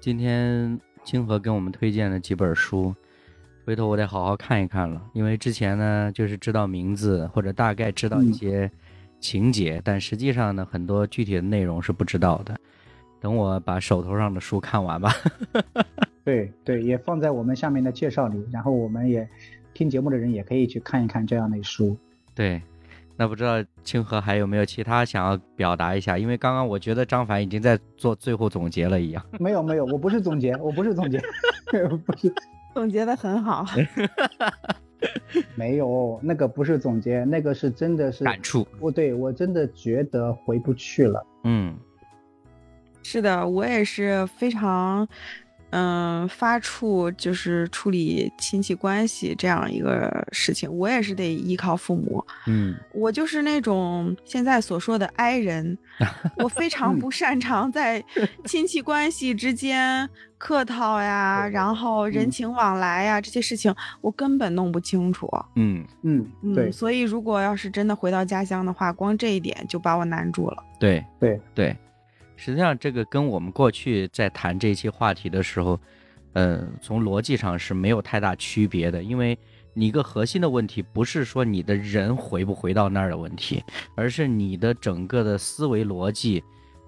S1: 今天清河给我们推荐了几本书，回头我得好好看一看了，因为之前呢就是知道名字或者大概知道一些情节，但实际上呢很多具体的内容是不知道的。等我把手头上的书看完吧。
S3: 对对，也放在我们下面的介绍里，然后我们也听节目的人也可以去看一看这样的书。
S1: 对，那不知道清河还有没有其他想要表达一下？因为刚刚我觉得张凡已经在做最后总结了一样。
S3: 没有没有，我不是总结，我不是总结，不是
S2: 总结的很好。
S3: 没有，那个不是总结，那个是真的是
S1: 感触。
S3: 不对，我真的觉得回不去了。
S1: 嗯，
S2: 是的，我也是非常。嗯，发处就是处理亲戚关系这样一个事情，我也是得依靠父母。
S1: 嗯，
S2: 我就是那种现在所说的 I 人，我非常不擅长在亲戚关系之间客套呀，然后人情往来呀这些事情，我根本弄不清楚。
S1: 嗯
S3: 嗯
S2: 嗯，所以如果要是真的回到家乡的话，光这一点就把我难住了。
S1: 对
S3: 对
S1: 对。实际上，这个跟我们过去在谈这期话题的时候，呃，从逻辑上是没有太大区别的。因为你一个核心的问题不是说你的人回不回到那儿的问题，而是你的整个的思维逻辑，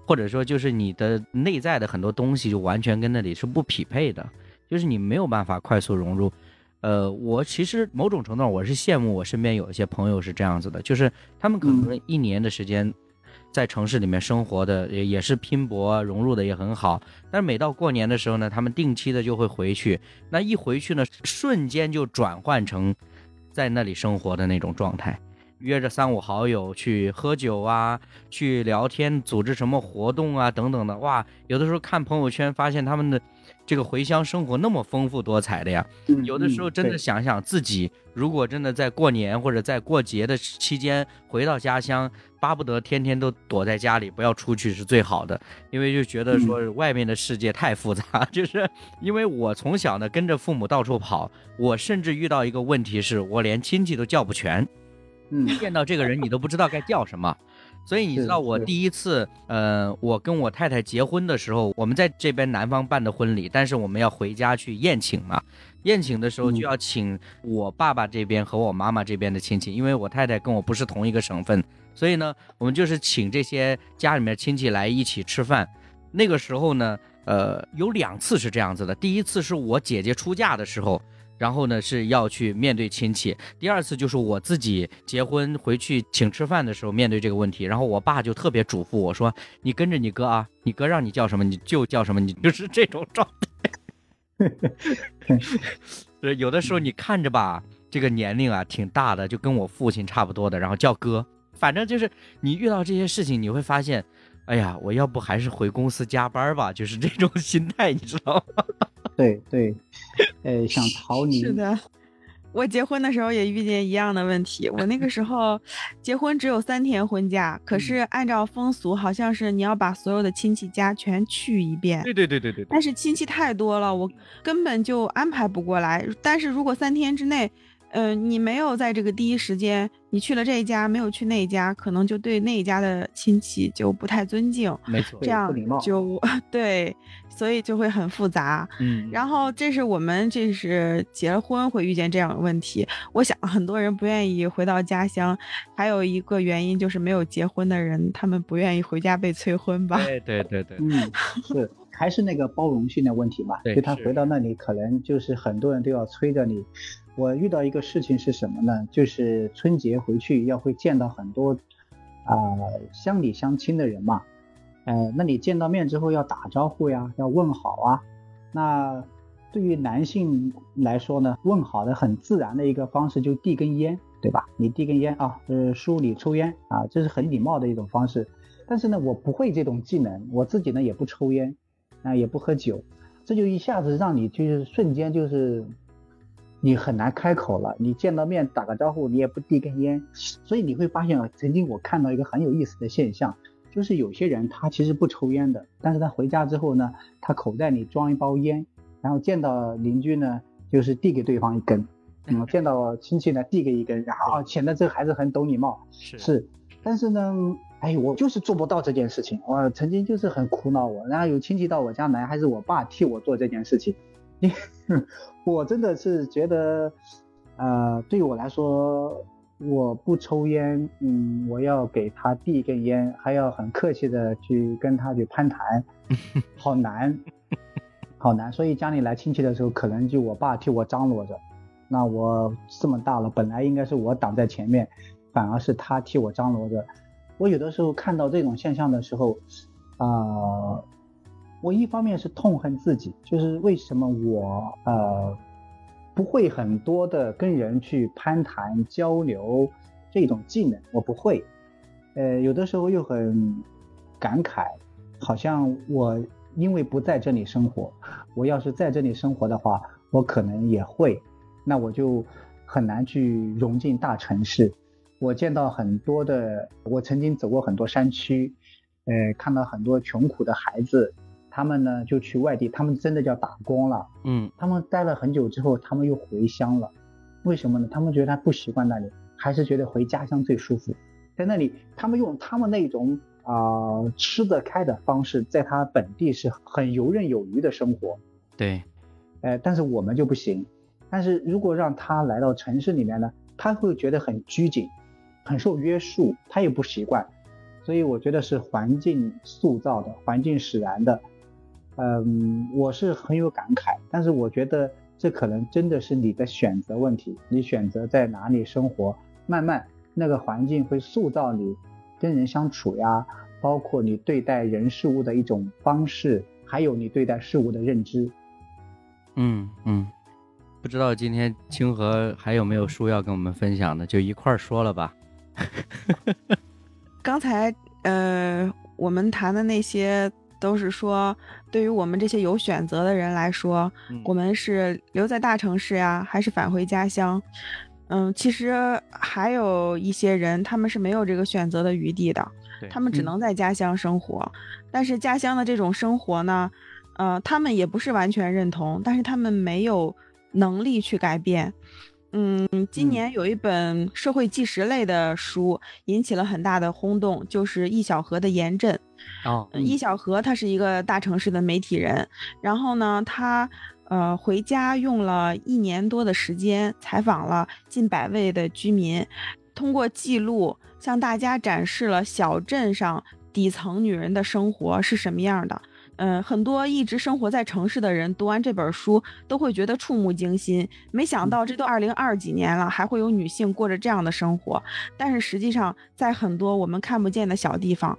S1: 或者说就是你的内在的很多东西就完全跟那里是不匹配的，就是你没有办法快速融入。呃，我其实某种程度上我是羡慕我身边有一些朋友是这样子的，就是他们可能一年的时间。在城市里面生活的也也是拼搏融入的也很好，但是每到过年的时候呢，他们定期的就会回去，那一回去呢，瞬间就转换成在那里生活的那种状态，约着三五好友去喝酒啊，去聊天，组织什么活动啊等等的，哇，有的时候看朋友圈发现他们的。这个回乡生活那么丰富多彩的呀，有的时候真的想想自己，如果真的在过年或者在过节的期间回到家乡，巴不得天天都躲在家里，不要出去是最好的，因为就觉得说外面的世界太复杂。就是因为我从小呢跟着父母到处跑，我甚至遇到一个问题是我连亲戚都叫不全，
S3: 嗯，
S1: 见到这个人你都不知道该叫什么。所以你知道我第一次，呃，我跟我太太结婚的时候，我们在这边南方办的婚礼，但是我们要回家去宴请嘛。宴请的时候就要请我爸爸这边和我妈妈这边的亲戚，因为我太太跟我不是同一个省份，所以呢，我们就是请这些家里面亲戚来一起吃饭。那个时候呢，呃，有两次是这样子的，第一次是我姐姐出嫁的时候。然后呢，是要去面对亲戚。第二次就是我自己结婚回去请吃饭的时候，面对这个问题。然后我爸就特别嘱咐我说：“你跟着你哥啊，你哥让你叫什么你就叫什么，你 就是这种状态。”，有的时候你看着吧，这个年龄啊挺大的，就跟我父亲差不多的，然后叫哥。反正就是你遇到这些事情，你会发现，哎呀，我要不还是回公司加班吧，就是这种心态，你知道吗？
S3: 对对，呃，想逃离。
S2: 是的，我结婚的时候也遇见一样的问题。我那个时候结婚只有三天婚假，可是按照风俗，好像是你要把所有的亲戚家全去一遍。
S1: 对对对对对。
S2: 但是亲戚太多了，我根本就安排不过来。但是如果三天之内，嗯，你没有在这个第一时间，你去了这一家，没有去那一家，可能就对那一家的亲戚就不太尊敬，
S1: 没错，
S2: 这样就 对，所以就会很复杂。
S1: 嗯，
S2: 然后这是我们这是结了婚会遇见这样的问题。我想很多人不愿意回到家乡，还有一个原因就是没有结婚的人，他们不愿意回家被催婚吧？
S1: 对对对对，
S3: 嗯，是。还是那个包容性的问题嘛，就他回到那里，可能就是很多人都要催着你。我遇到一个事情是什么呢？就是春节回去要会见到很多啊乡里乡亲的人嘛，呃，那你见到面之后要打招呼呀，要问好啊。那对于男性来说呢，问好的很自然的一个方式就递根烟，对吧？你递根烟啊，呃，叔你抽烟啊，这是很礼貌的一种方式。但是呢，我不会这种技能，我自己呢也不抽烟。啊，也不喝酒，这就一下子让你就是瞬间就是你很难开口了。你见到面打个招呼，你也不递根烟，所以你会发现啊，曾经我看到一个很有意思的现象，就是有些人他其实不抽烟的，但是他回家之后呢，他口袋里装一包烟，然后见到邻居呢，就是递给对方一根，嗯，见到亲戚呢递给一根，然后显得这个孩子很懂礼貌，是，但是呢。哎，我就是做不到这件事情。我曾经就是很苦恼，我然后有亲戚到我家来，还是我爸替我做这件事情。我真的是觉得，呃，对我来说，我不抽烟，嗯，我要给他递一根烟，还要很客气的去跟他去攀谈，好难，好难。所以家里来亲戚的时候，可能就我爸替我张罗着。那我这么大了，本来应该是我挡在前面，反而是他替我张罗着。我有的时候看到这种现象的时候，啊，我一方面是痛恨自己，就是为什么我呃不会很多的跟人去攀谈交流这种技能，我不会，呃，有的时候又很感慨，好像我因为不在这里生活，我要是在这里生活的话，我可能也会，那我就很难去融进大城市。我见到很多的，我曾经走过很多山区，呃，看到很多穷苦的孩子，他们呢就去外地，他们真的叫打工了，
S1: 嗯，
S3: 他们待了很久之后，他们又回乡了，为什么呢？他们觉得他不习惯那里，还是觉得回家乡最舒服，在那里，他们用他们那种啊吃得开的方式，在他本地是很游刃有余的生活，
S1: 对，
S3: 呃，但是我们就不行，但是如果让他来到城市里面呢，他会觉得很拘谨。很受约束，他也不习惯，所以我觉得是环境塑造的，环境使然的。嗯，我是很有感慨，但是我觉得这可能真的是你的选择问题，你选择在哪里生活，慢慢那个环境会塑造你跟人相处呀，包括你对待人事物的一种方式，还有你对待事物的认知。
S1: 嗯嗯，不知道今天清河还有没有书要跟我们分享的，就一块儿说了吧。
S2: 刚才呃，我们谈的那些都是说，对于我们这些有选择的人来说，我们是留在大城市呀，还是返回家乡？嗯，其实还有一些人，他们是没有这个选择的余地的，他们只能在家乡生活。但是家乡的这种生活呢，呃，他们也不是完全认同，但是他们没有能力去改变。嗯，今年有一本社会纪实类的书引起了很大的轰动，就是易小河的《严阵》。
S1: 哦，
S2: 易小河他是一个大城市的媒体人，然后呢，他呃回家用了一年多的时间，采访了近百位的居民，通过记录向大家展示了小镇上底层女人的生活是什么样的。嗯，很多一直生活在城市的人读完这本书都会觉得触目惊心。没想到这都二零二几年了，还会有女性过着这样的生活。但是实际上，在很多我们看不见的小地方，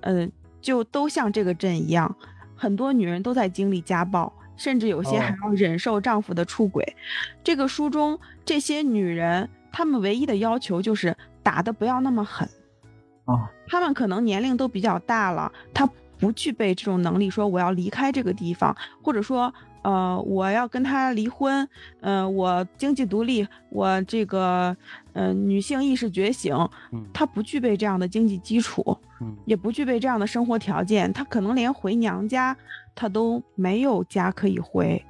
S2: 嗯，就都像这个镇一样，很多女人都在经历家暴，甚至有些还要忍受丈夫的出轨。这个书中这些女人，她们唯一的要求就是打的不要那么狠。
S3: 啊，
S2: 她们可能年龄都比较大了，她。不具备这种能力，说我要离开这个地方，或者说，呃，我要跟他离婚，嗯，我经济独立，我这个，呃，女性意识觉醒，他不具备这样的经济基础，也不具备这样的生活条件，他可能连回娘家，他都没有家可以回，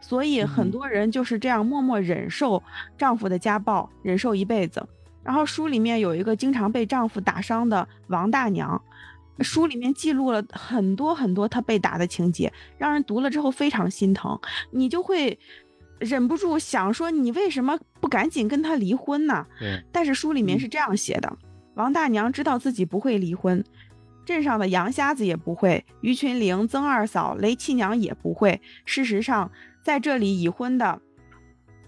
S2: 所以很多人就是这样默默忍受丈夫的家暴，忍受一辈子。然后书里面有一个经常被丈夫打伤的王大娘，书里面记录了很多很多他被打的情节，让人读了之后非常心疼，你就会忍不住想说，你为什么不赶紧跟他离婚呢？
S1: 对。
S2: 但是书里面是这样写的：王大娘知道自己不会离婚，镇上的杨瞎子也不会，于群玲、曾二嫂、雷七娘也不会。事实上，在这里已婚的。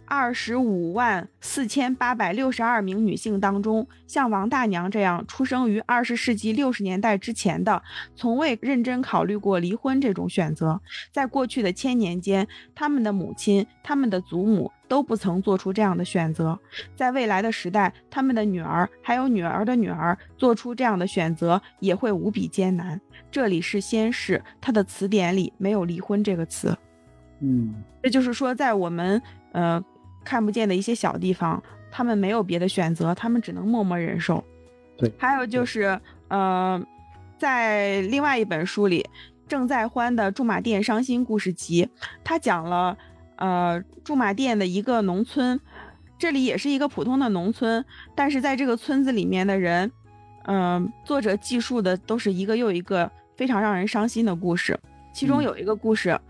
S2: 二十五万四千八百六十二名女性当中，像王大娘这样出生于二十世纪六十年代之前的，从未认真考虑过离婚这种选择。在过去的千年间，他们的母亲、他们的祖母都不曾做出这样的选择。在未来的时代，他们的女儿还有女儿的女儿做出这样的选择，也会无比艰难。这里是先世，他的词典里没有离婚这个词。
S3: 嗯，
S2: 这就是说，在我们呃。看不见的一些小地方，他们没有别的选择，他们只能默默忍受。
S3: 对，
S2: 还有就是，呃，在另外一本书里，郑在欢的《驻马店伤心故事集》，他讲了，呃，驻马店的一个农村，这里也是一个普通的农村，但是在这个村子里面的人，嗯，作者记述的都是一个又一个非常让人伤心的故事。其中有一个故事，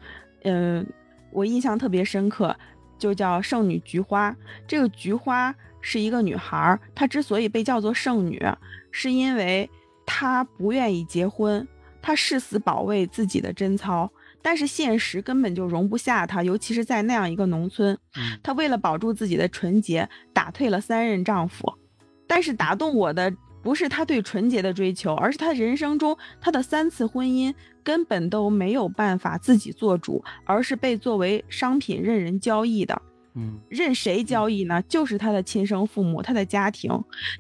S2: 嗯，我印象特别深刻。就叫圣女菊花。这个菊花是一个女孩，她之所以被叫做圣女，是因为她不愿意结婚，她誓死保卫自己的贞操。但是现实根本就容不下她，尤其是在那样一个农村，她为了保住自己的纯洁，打退了三任丈夫。但是打动我的。不是她对纯洁的追求，而是她人生中她的三次婚姻根本都没有办法自己做主，而是被作为商品任人交易的。
S1: 嗯，
S2: 任谁交易呢？就是他的亲生父母，他的家庭。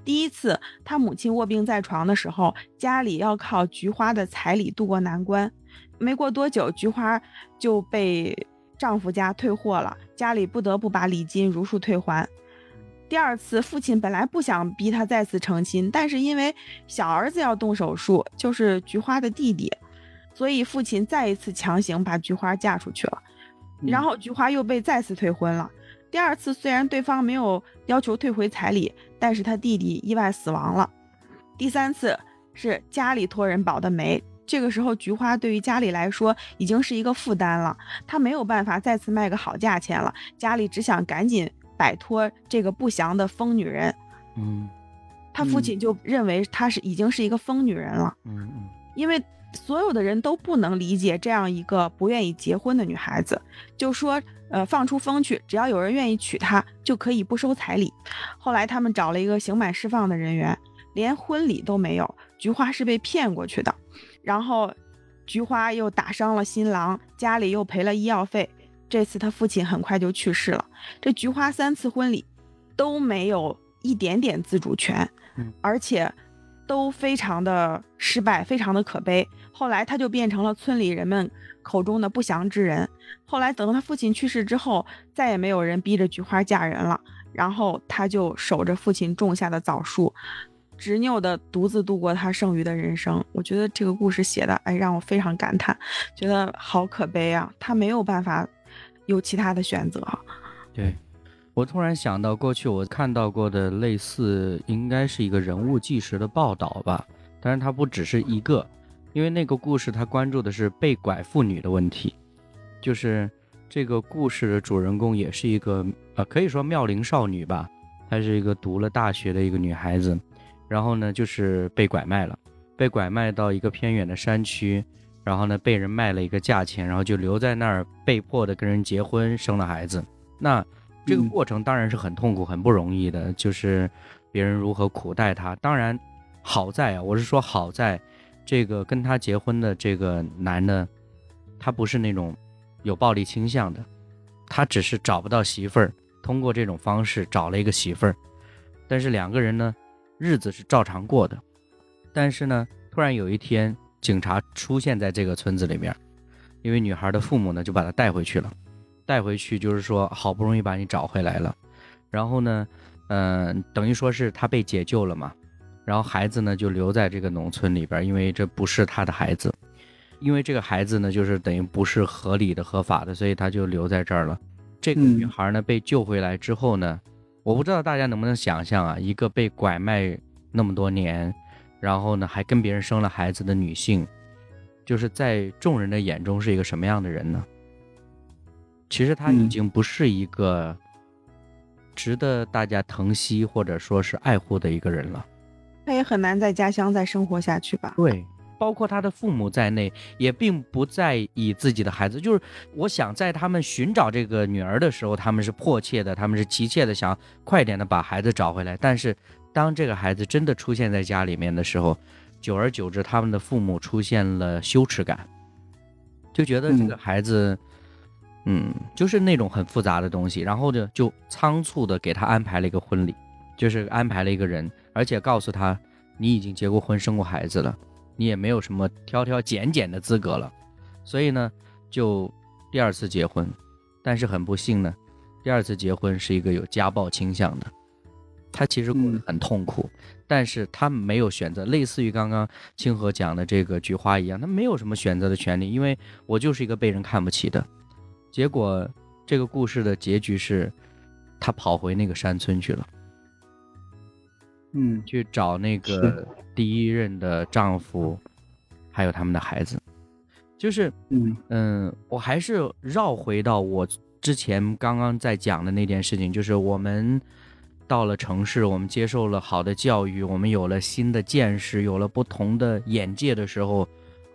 S2: 第一次他母亲卧病在床的时候，家里要靠菊花的彩礼渡过难关。没过多久，菊花就被丈夫家退货了，家里不得不把礼金如数退还。第二次，父亲本来不想逼他再次成亲，但是因为小儿子要动手术，就是菊花的弟弟，所以父亲再一次强行把菊花嫁出去了。然后菊花又被再次退婚了。第二次虽然对方没有要求退回彩礼，但是他弟弟意外死亡了。第三次是家里托人保的媒，这个时候菊花对于家里来说已经是一个负担了，她没有办法再次卖个好价钱了，家里只想赶紧。摆脱这个不祥的疯女人，
S1: 嗯，
S2: 他父亲就认为她是已经是一个疯女人了，
S1: 嗯嗯，
S2: 因为所有的人都不能理解这样一个不愿意结婚的女孩子，就说呃放出风去，只要有人愿意娶她，就可以不收彩礼。后来他们找了一个刑满释放的人员，连婚礼都没有，菊花是被骗过去的，然后菊花又打伤了新郎，家里又赔了医药费。这次他父亲很快就去世了，这菊花三次婚礼都没有一点点自主权，而且都非常的失败，非常的可悲。后来他就变成了村里人们口中的不祥之人。后来等到他父亲去世之后，再也没有人逼着菊花嫁人了，然后他就守着父亲种下的枣树，执拗的独自度过他剩余的人生。我觉得这个故事写的，哎，让我非常感叹，觉得好可悲啊，他没有办法。有其他的选择，
S1: 对我突然想到，过去我看到过的类似，应该是一个人物纪实的报道吧。但是它不只是一个，因为那个故事它关注的是被拐妇女的问题，就是这个故事的主人公也是一个呃，可以说妙龄少女吧，她是一个读了大学的一个女孩子，然后呢就是被拐卖了，被拐卖到一个偏远的山区。然后呢，被人卖了一个价钱，然后就留在那儿，被迫的跟人结婚，生了孩子。那这个过程当然是很痛苦、很不容易的，就是别人如何苦待他。当然，好在啊，我是说好在，这个跟他结婚的这个男的，他不是那种有暴力倾向的，他只是找不到媳妇儿，通过这种方式找了一个媳妇儿。但是两个人呢，日子是照常过的。但是呢，突然有一天。警察出现在这个村子里面，因为女孩的父母呢就把她带回去了，带回去就是说好不容易把你找回来了，然后呢，嗯，等于说是他被解救了嘛，然后孩子呢就留在这个农村里边，因为这不是他的孩子，因为这个孩子呢，就是等于不是合理的、合法的，所以他就留在这儿了。这个女孩呢被救回来之后呢，我不知道大家能不能想象啊，一个被拐卖那么多年，然后呢还跟别人生了孩子的女性，就是在众人的眼中是一个什么样的人呢？其实她已经不是一个值得大家疼惜或者说是爱护的一个人了。
S2: 他也很难在家乡再生活下去吧？
S1: 对。包括他的父母在内，也并不在意自己的孩子。就是我想，在他们寻找这个女儿的时候，他们是迫切的，他们是急切的，想快点的把孩子找回来。但是，当这个孩子真的出现在家里面的时候，久而久之，他们的父母出现了羞耻感，就觉得这个孩子，嗯，就是那种很复杂的东西。然后呢，就仓促的给他安排了一个婚礼，就是安排了一个人，而且告诉他，你已经结过婚，生过孩子了。你也没有什么挑挑拣拣的资格了，所以呢，就第二次结婚，但是很不幸呢，第二次结婚是一个有家暴倾向的，他其实过得很痛苦，但是他没有选择，类似于刚刚清河讲的这个菊花一样，他没有什么选择的权利，因为我就是一个被人看不起的，结果这个故事的结局是，他跑回那个山村去了。
S3: 嗯，
S1: 去找那个第一任的丈夫，还有他们的孩子，就是，嗯。嗯，我还是绕回到我之前刚刚在讲的那件事情，就是我们到了城市，我们接受了好的教育，我们有了新的见识，有了不同的眼界的时候，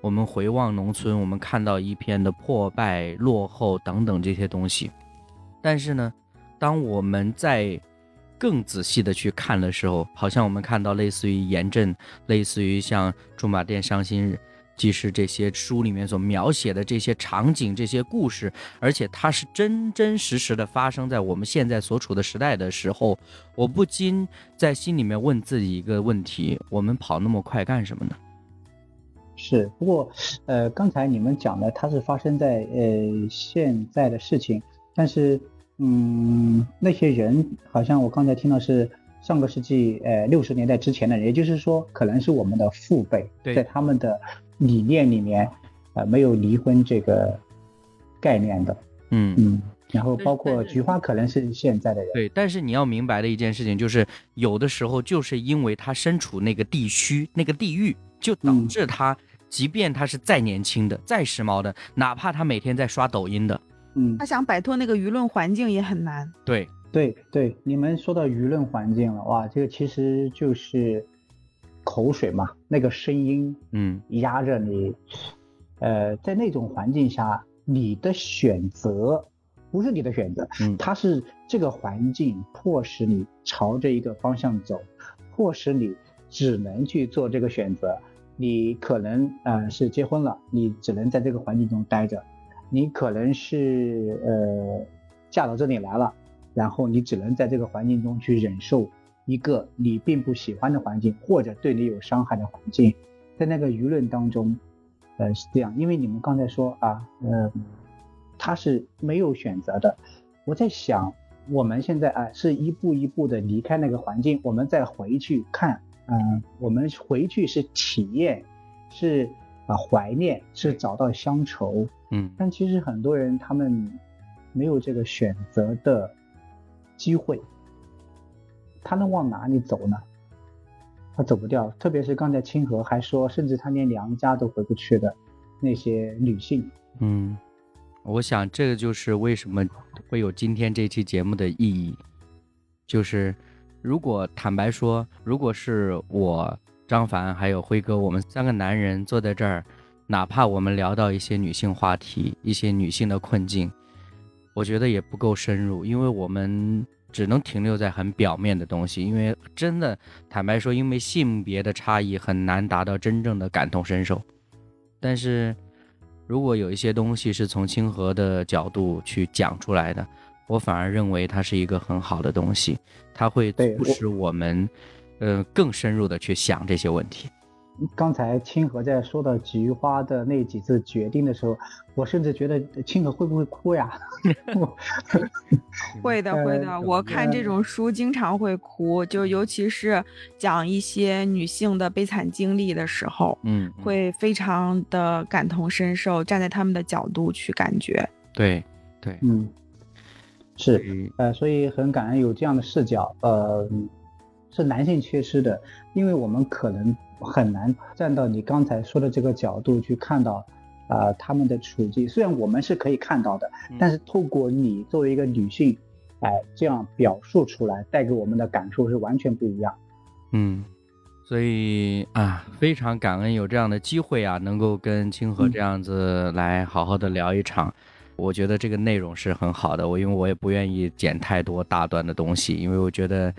S1: 我们回望农村，我们看到一片的破败、落后等等这些东西，但是呢，当我们在更仔细的去看的时候，好像我们看到类似于严震，类似于像《驻马店伤心日记事》这些书里面所描写的这些场景、这些故事，而且它是真真实实的发生在我们现在所处的时代的时候，我不禁在心里面问自己一个问题：我们跑那么快干什么呢？
S3: 是，不过，呃，刚才你们讲的它是发生在呃现在的事情，但是。嗯，那些人好像我刚才听到是上个世纪呃六十年代之前的人，也就是说可能是我们的父辈，在他们的理念里面，呃没有离婚这个概念的，嗯。嗯，然后包括菊花可能是现在的人，
S1: 对，但是你要明白的一件事情就是，有的时候就是因为他身处那个地区那个地域，就导致他，即便他是再年轻的再时髦的，哪怕他每天在刷抖音的。
S3: 嗯，
S2: 他想摆脱那个舆论环境也很难。
S1: 对，
S3: 对，对，你们说到舆论环境了，哇，这个其实就是口水嘛，那个声音，嗯，压着你，呃，在那种环境下，你的选择不是你的选择，嗯，它是这个环境迫使你朝着一个方向走，迫使你只能去做这个选择。你可能呃是结婚了，你只能在这个环境中待着。你可能是呃嫁到这里来了，然后你只能在这个环境中去忍受一个你并不喜欢的环境，或者对你有伤害的环境，在那个舆论当中，呃是这样，因为你们刚才说啊，呃他是没有选择的，我在想我们现在啊是一步一步的离开那个环境，我们再回去看，嗯，我们回去是体验，是。啊，怀念是找到乡愁，
S1: 嗯，
S3: 但其实很多人他们没有这个选择的机会，他能往哪里走呢？他走不掉，特别是刚才清河还说，甚至他连娘家都回不去的那些女性，
S1: 嗯，我想这个就是为什么会有今天这期节目的意义，就是如果坦白说，如果是我。张凡还有辉哥，我们三个男人坐在这儿，哪怕我们聊到一些女性话题、一些女性的困境，我觉得也不够深入，因为我们只能停留在很表面的东西。因为真的坦白说，因为性别的差异很难达到真正的感同身受。但是，如果有一些东西是从清河的角度去讲出来的，我反而认为它是一个很好的东西，它会促使我们。呃，更深入的去想这些问题。
S3: 刚才清河在说到菊花的那几次决定的时候，我甚至觉得清河会不会哭呀？
S2: 会的，会的。我看这种书经常会哭，就尤其是讲一些女性的悲惨经历的时候，
S1: 嗯，
S2: 会非常的感同身受，站在他们的角度去感觉。
S1: 对，对，
S3: 嗯，是，呃，所以很感恩有这样的视角，呃，是男性缺失的，因为我们可能。很难站到你刚才说的这个角度去看到，啊，他们的处境。虽然我们是可以看到的，但是透过你作为一个女性，哎，这样表述出来，带给我们的感受是完全不一样。
S1: 嗯，所以啊，非常感恩有这样的机会啊，能够跟清河这样子来好好的聊一场。我觉得这个内容是很好的，我因为我也不愿意剪太多大段的东西，因为我觉得，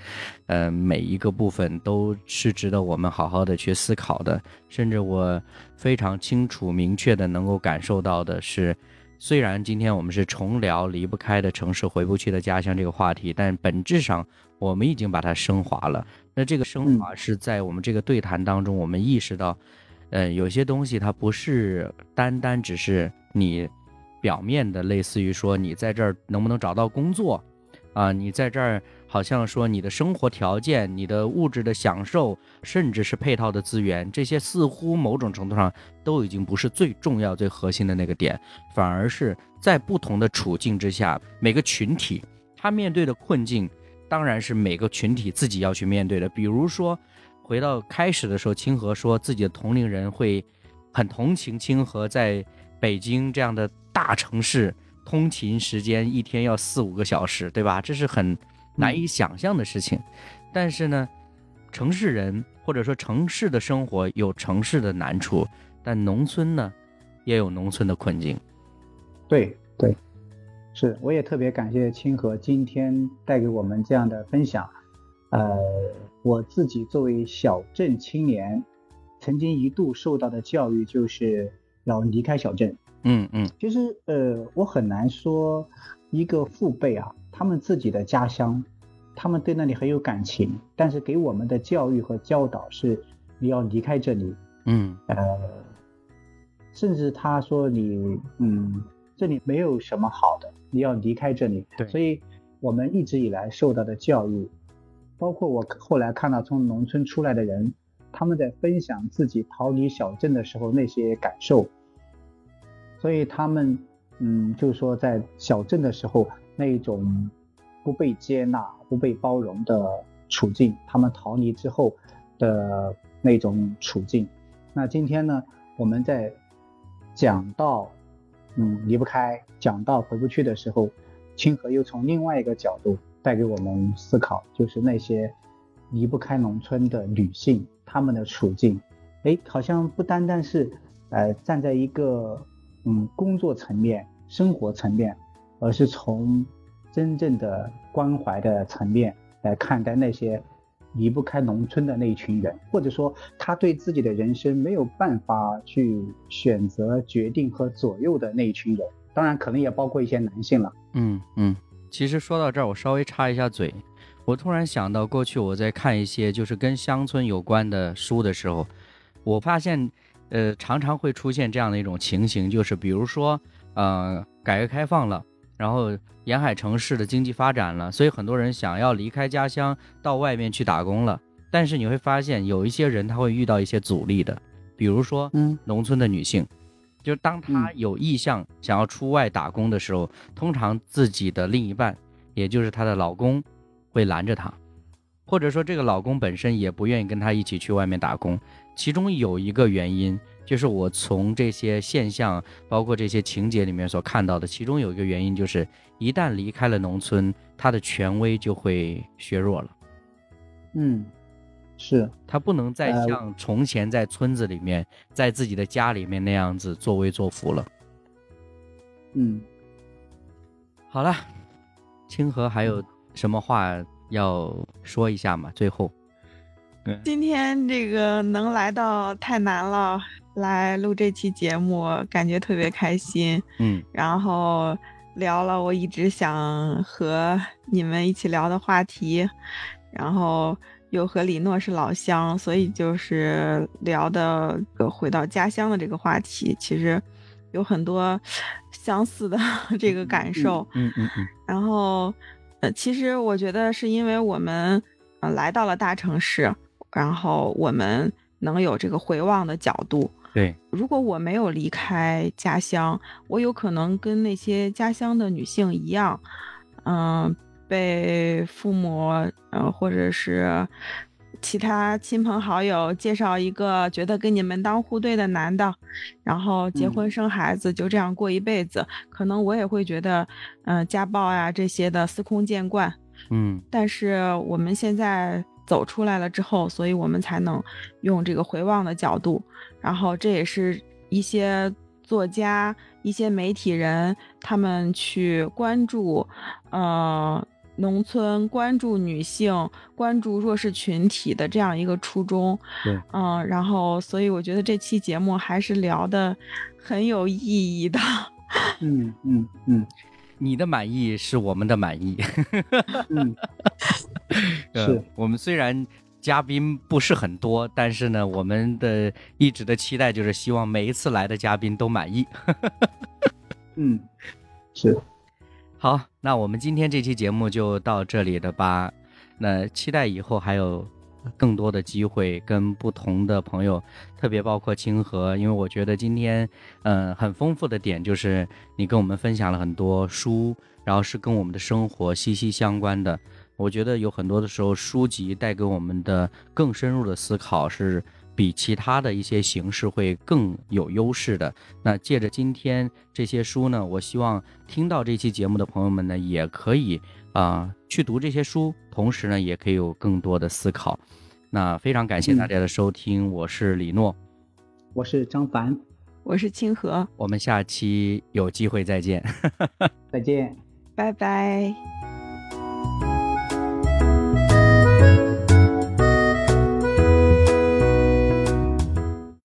S1: 呃，每一个部分都是值得我们好好的去思考的。甚至我非常清楚、明确的能够感受到的是，虽然今天我们是重聊离不开的城市、回不去的家乡这个话题，但本质上我们已经把它升华了。那这个升华是在我们这个对谈当中，我们意识到，嗯，有些东西它不是单单只是你。表面的类似于说你在这儿能不能找到工作，啊，你在这儿好像说你的生活条件、你的物质的享受，甚至是配套的资源，这些似乎某种程度上都已经不是最重要、最核心的那个点，反而是在不同的处境之下，每个群体他面对的困境，当然是每个群体自己要去面对的。比如说，回到开始的时候，清河说自己的同龄人会很同情清河在北京这样的。大城市通勤时间一天要四五个小时，对吧？这是很难以想象的事情。但是呢，城市人或者说城市的生活有城市的难处，但农村呢也有农村的困境。
S3: 对对，是，我也特别感谢清河今天带给我们这样的分享。呃，我自己作为小镇青年，曾经一度受到的教育就是要离开小镇。
S1: 嗯嗯，
S3: 其实呃，我很难说一个父辈啊，他们自己的家乡，他们对那里很有感情，但是给我们的教育和教导是你要离开这里，
S1: 嗯
S3: 呃，甚至他说你嗯这里没有什么好的，你要离开这里。
S1: 对，
S3: 所以我们一直以来受到的教育，包括我后来看到从农村出来的人，他们在分享自己逃离小镇的时候那些感受。所以他们，嗯，就是说，在小镇的时候，那一种不被接纳、不被包容的处境，他们逃离之后的那种处境。那今天呢，我们在讲到，嗯，离不开，讲到回不去的时候，清河又从另外一个角度带给我们思考，就是那些离不开农村的女性，她们的处境，哎，好像不单单是，呃，站在一个。嗯，工作层面、生活层面，而是从真正的关怀的层面来看待那些离不开农村的那一群人，或者说他对自己的人生没有办法去选择、决定和左右的那一群人。当然，可能也包括一些男性了。
S1: 嗯嗯，其实说到这儿，我稍微插一下嘴，我突然想到，过去我在看一些就是跟乡村有关的书的时候，我发现。呃，常常会出现这样的一种情形，就是比如说，呃，改革开放了，然后沿海城市的经济发展了，所以很多人想要离开家乡到外面去打工了。但是你会发现，有一些人他会遇到一些阻力的，比如说，
S3: 嗯，
S1: 农村的女性，就当她有意向想要出外打工的时候，通常自己的另一半，也就是她的老公，会拦着她，或者说这个老公本身也不愿意跟她一起去外面打工。其中有一个原因，就是我从这些现象，包括这些情节里面所看到的，其中有一个原因就是，一旦离开了农村，他的权威就会削弱了。
S3: 嗯，是
S1: 他不能再像从前在村子里面，在自己的家里面那样子作威作福了。
S3: 嗯，
S1: 好了，清河还有什么话要说一下吗？最后。
S2: 今天这个能来到太难了，来录这期节目，感觉特别开心。
S1: 嗯，
S2: 然后聊了我一直想和你们一起聊的话题，然后又和李诺是老乡，所以就是聊的回到家乡的这个话题，其实有很多相似的这个感受。
S1: 嗯嗯嗯。
S2: 然后，呃，其实我觉得是因为我们呃来到了大城市，然后我们能有这个回望的角度。
S1: 对，
S2: 如果我没有离开家乡，我有可能跟那些家乡的女性一样，嗯。被父母，呃，或者是其他亲朋好友介绍一个觉得跟你门当户对的男的，然后结婚生孩子，就这样过一辈子，可能我也会觉得，嗯，家暴呀这些的司空见惯。
S1: 嗯，
S2: 但是我们现在走出来了之后，所以我们才能用这个回望的角度，然后这也是一些作家、一些媒体人他们去关注，呃。农村关注女性、关注弱势群体的这样一个初衷，
S1: 对，
S2: 嗯，然后所以我觉得这期节目还是聊的很有意义的。
S3: 嗯嗯嗯，
S1: 你的满意是我们的满意。
S3: 嗯，是
S1: 我们虽然嘉宾不是很多，但是呢，我们的一直的期待就是希望每一次来的嘉宾都满意。
S3: 嗯，是。
S1: 好，那我们今天这期节目就到这里了吧？那期待以后还有更多的机会跟不同的朋友，特别包括清河，因为我觉得今天嗯很丰富的点就是你跟我们分享了很多书，然后是跟我们的生活息息相关的。我觉得有很多的时候书籍带给我们的更深入的思考是。比其他的一些形式会更有优势的。那借着今天这些书呢，我希望听到这期节目的朋友们呢，也可以啊去读这些书，同时呢，也可以有更多的思考。那非常感谢大家的收听，我是李诺，
S3: 我是张凡，
S2: 我是清河，
S1: 我们下期有机会再见，
S3: 再见，
S2: 拜拜。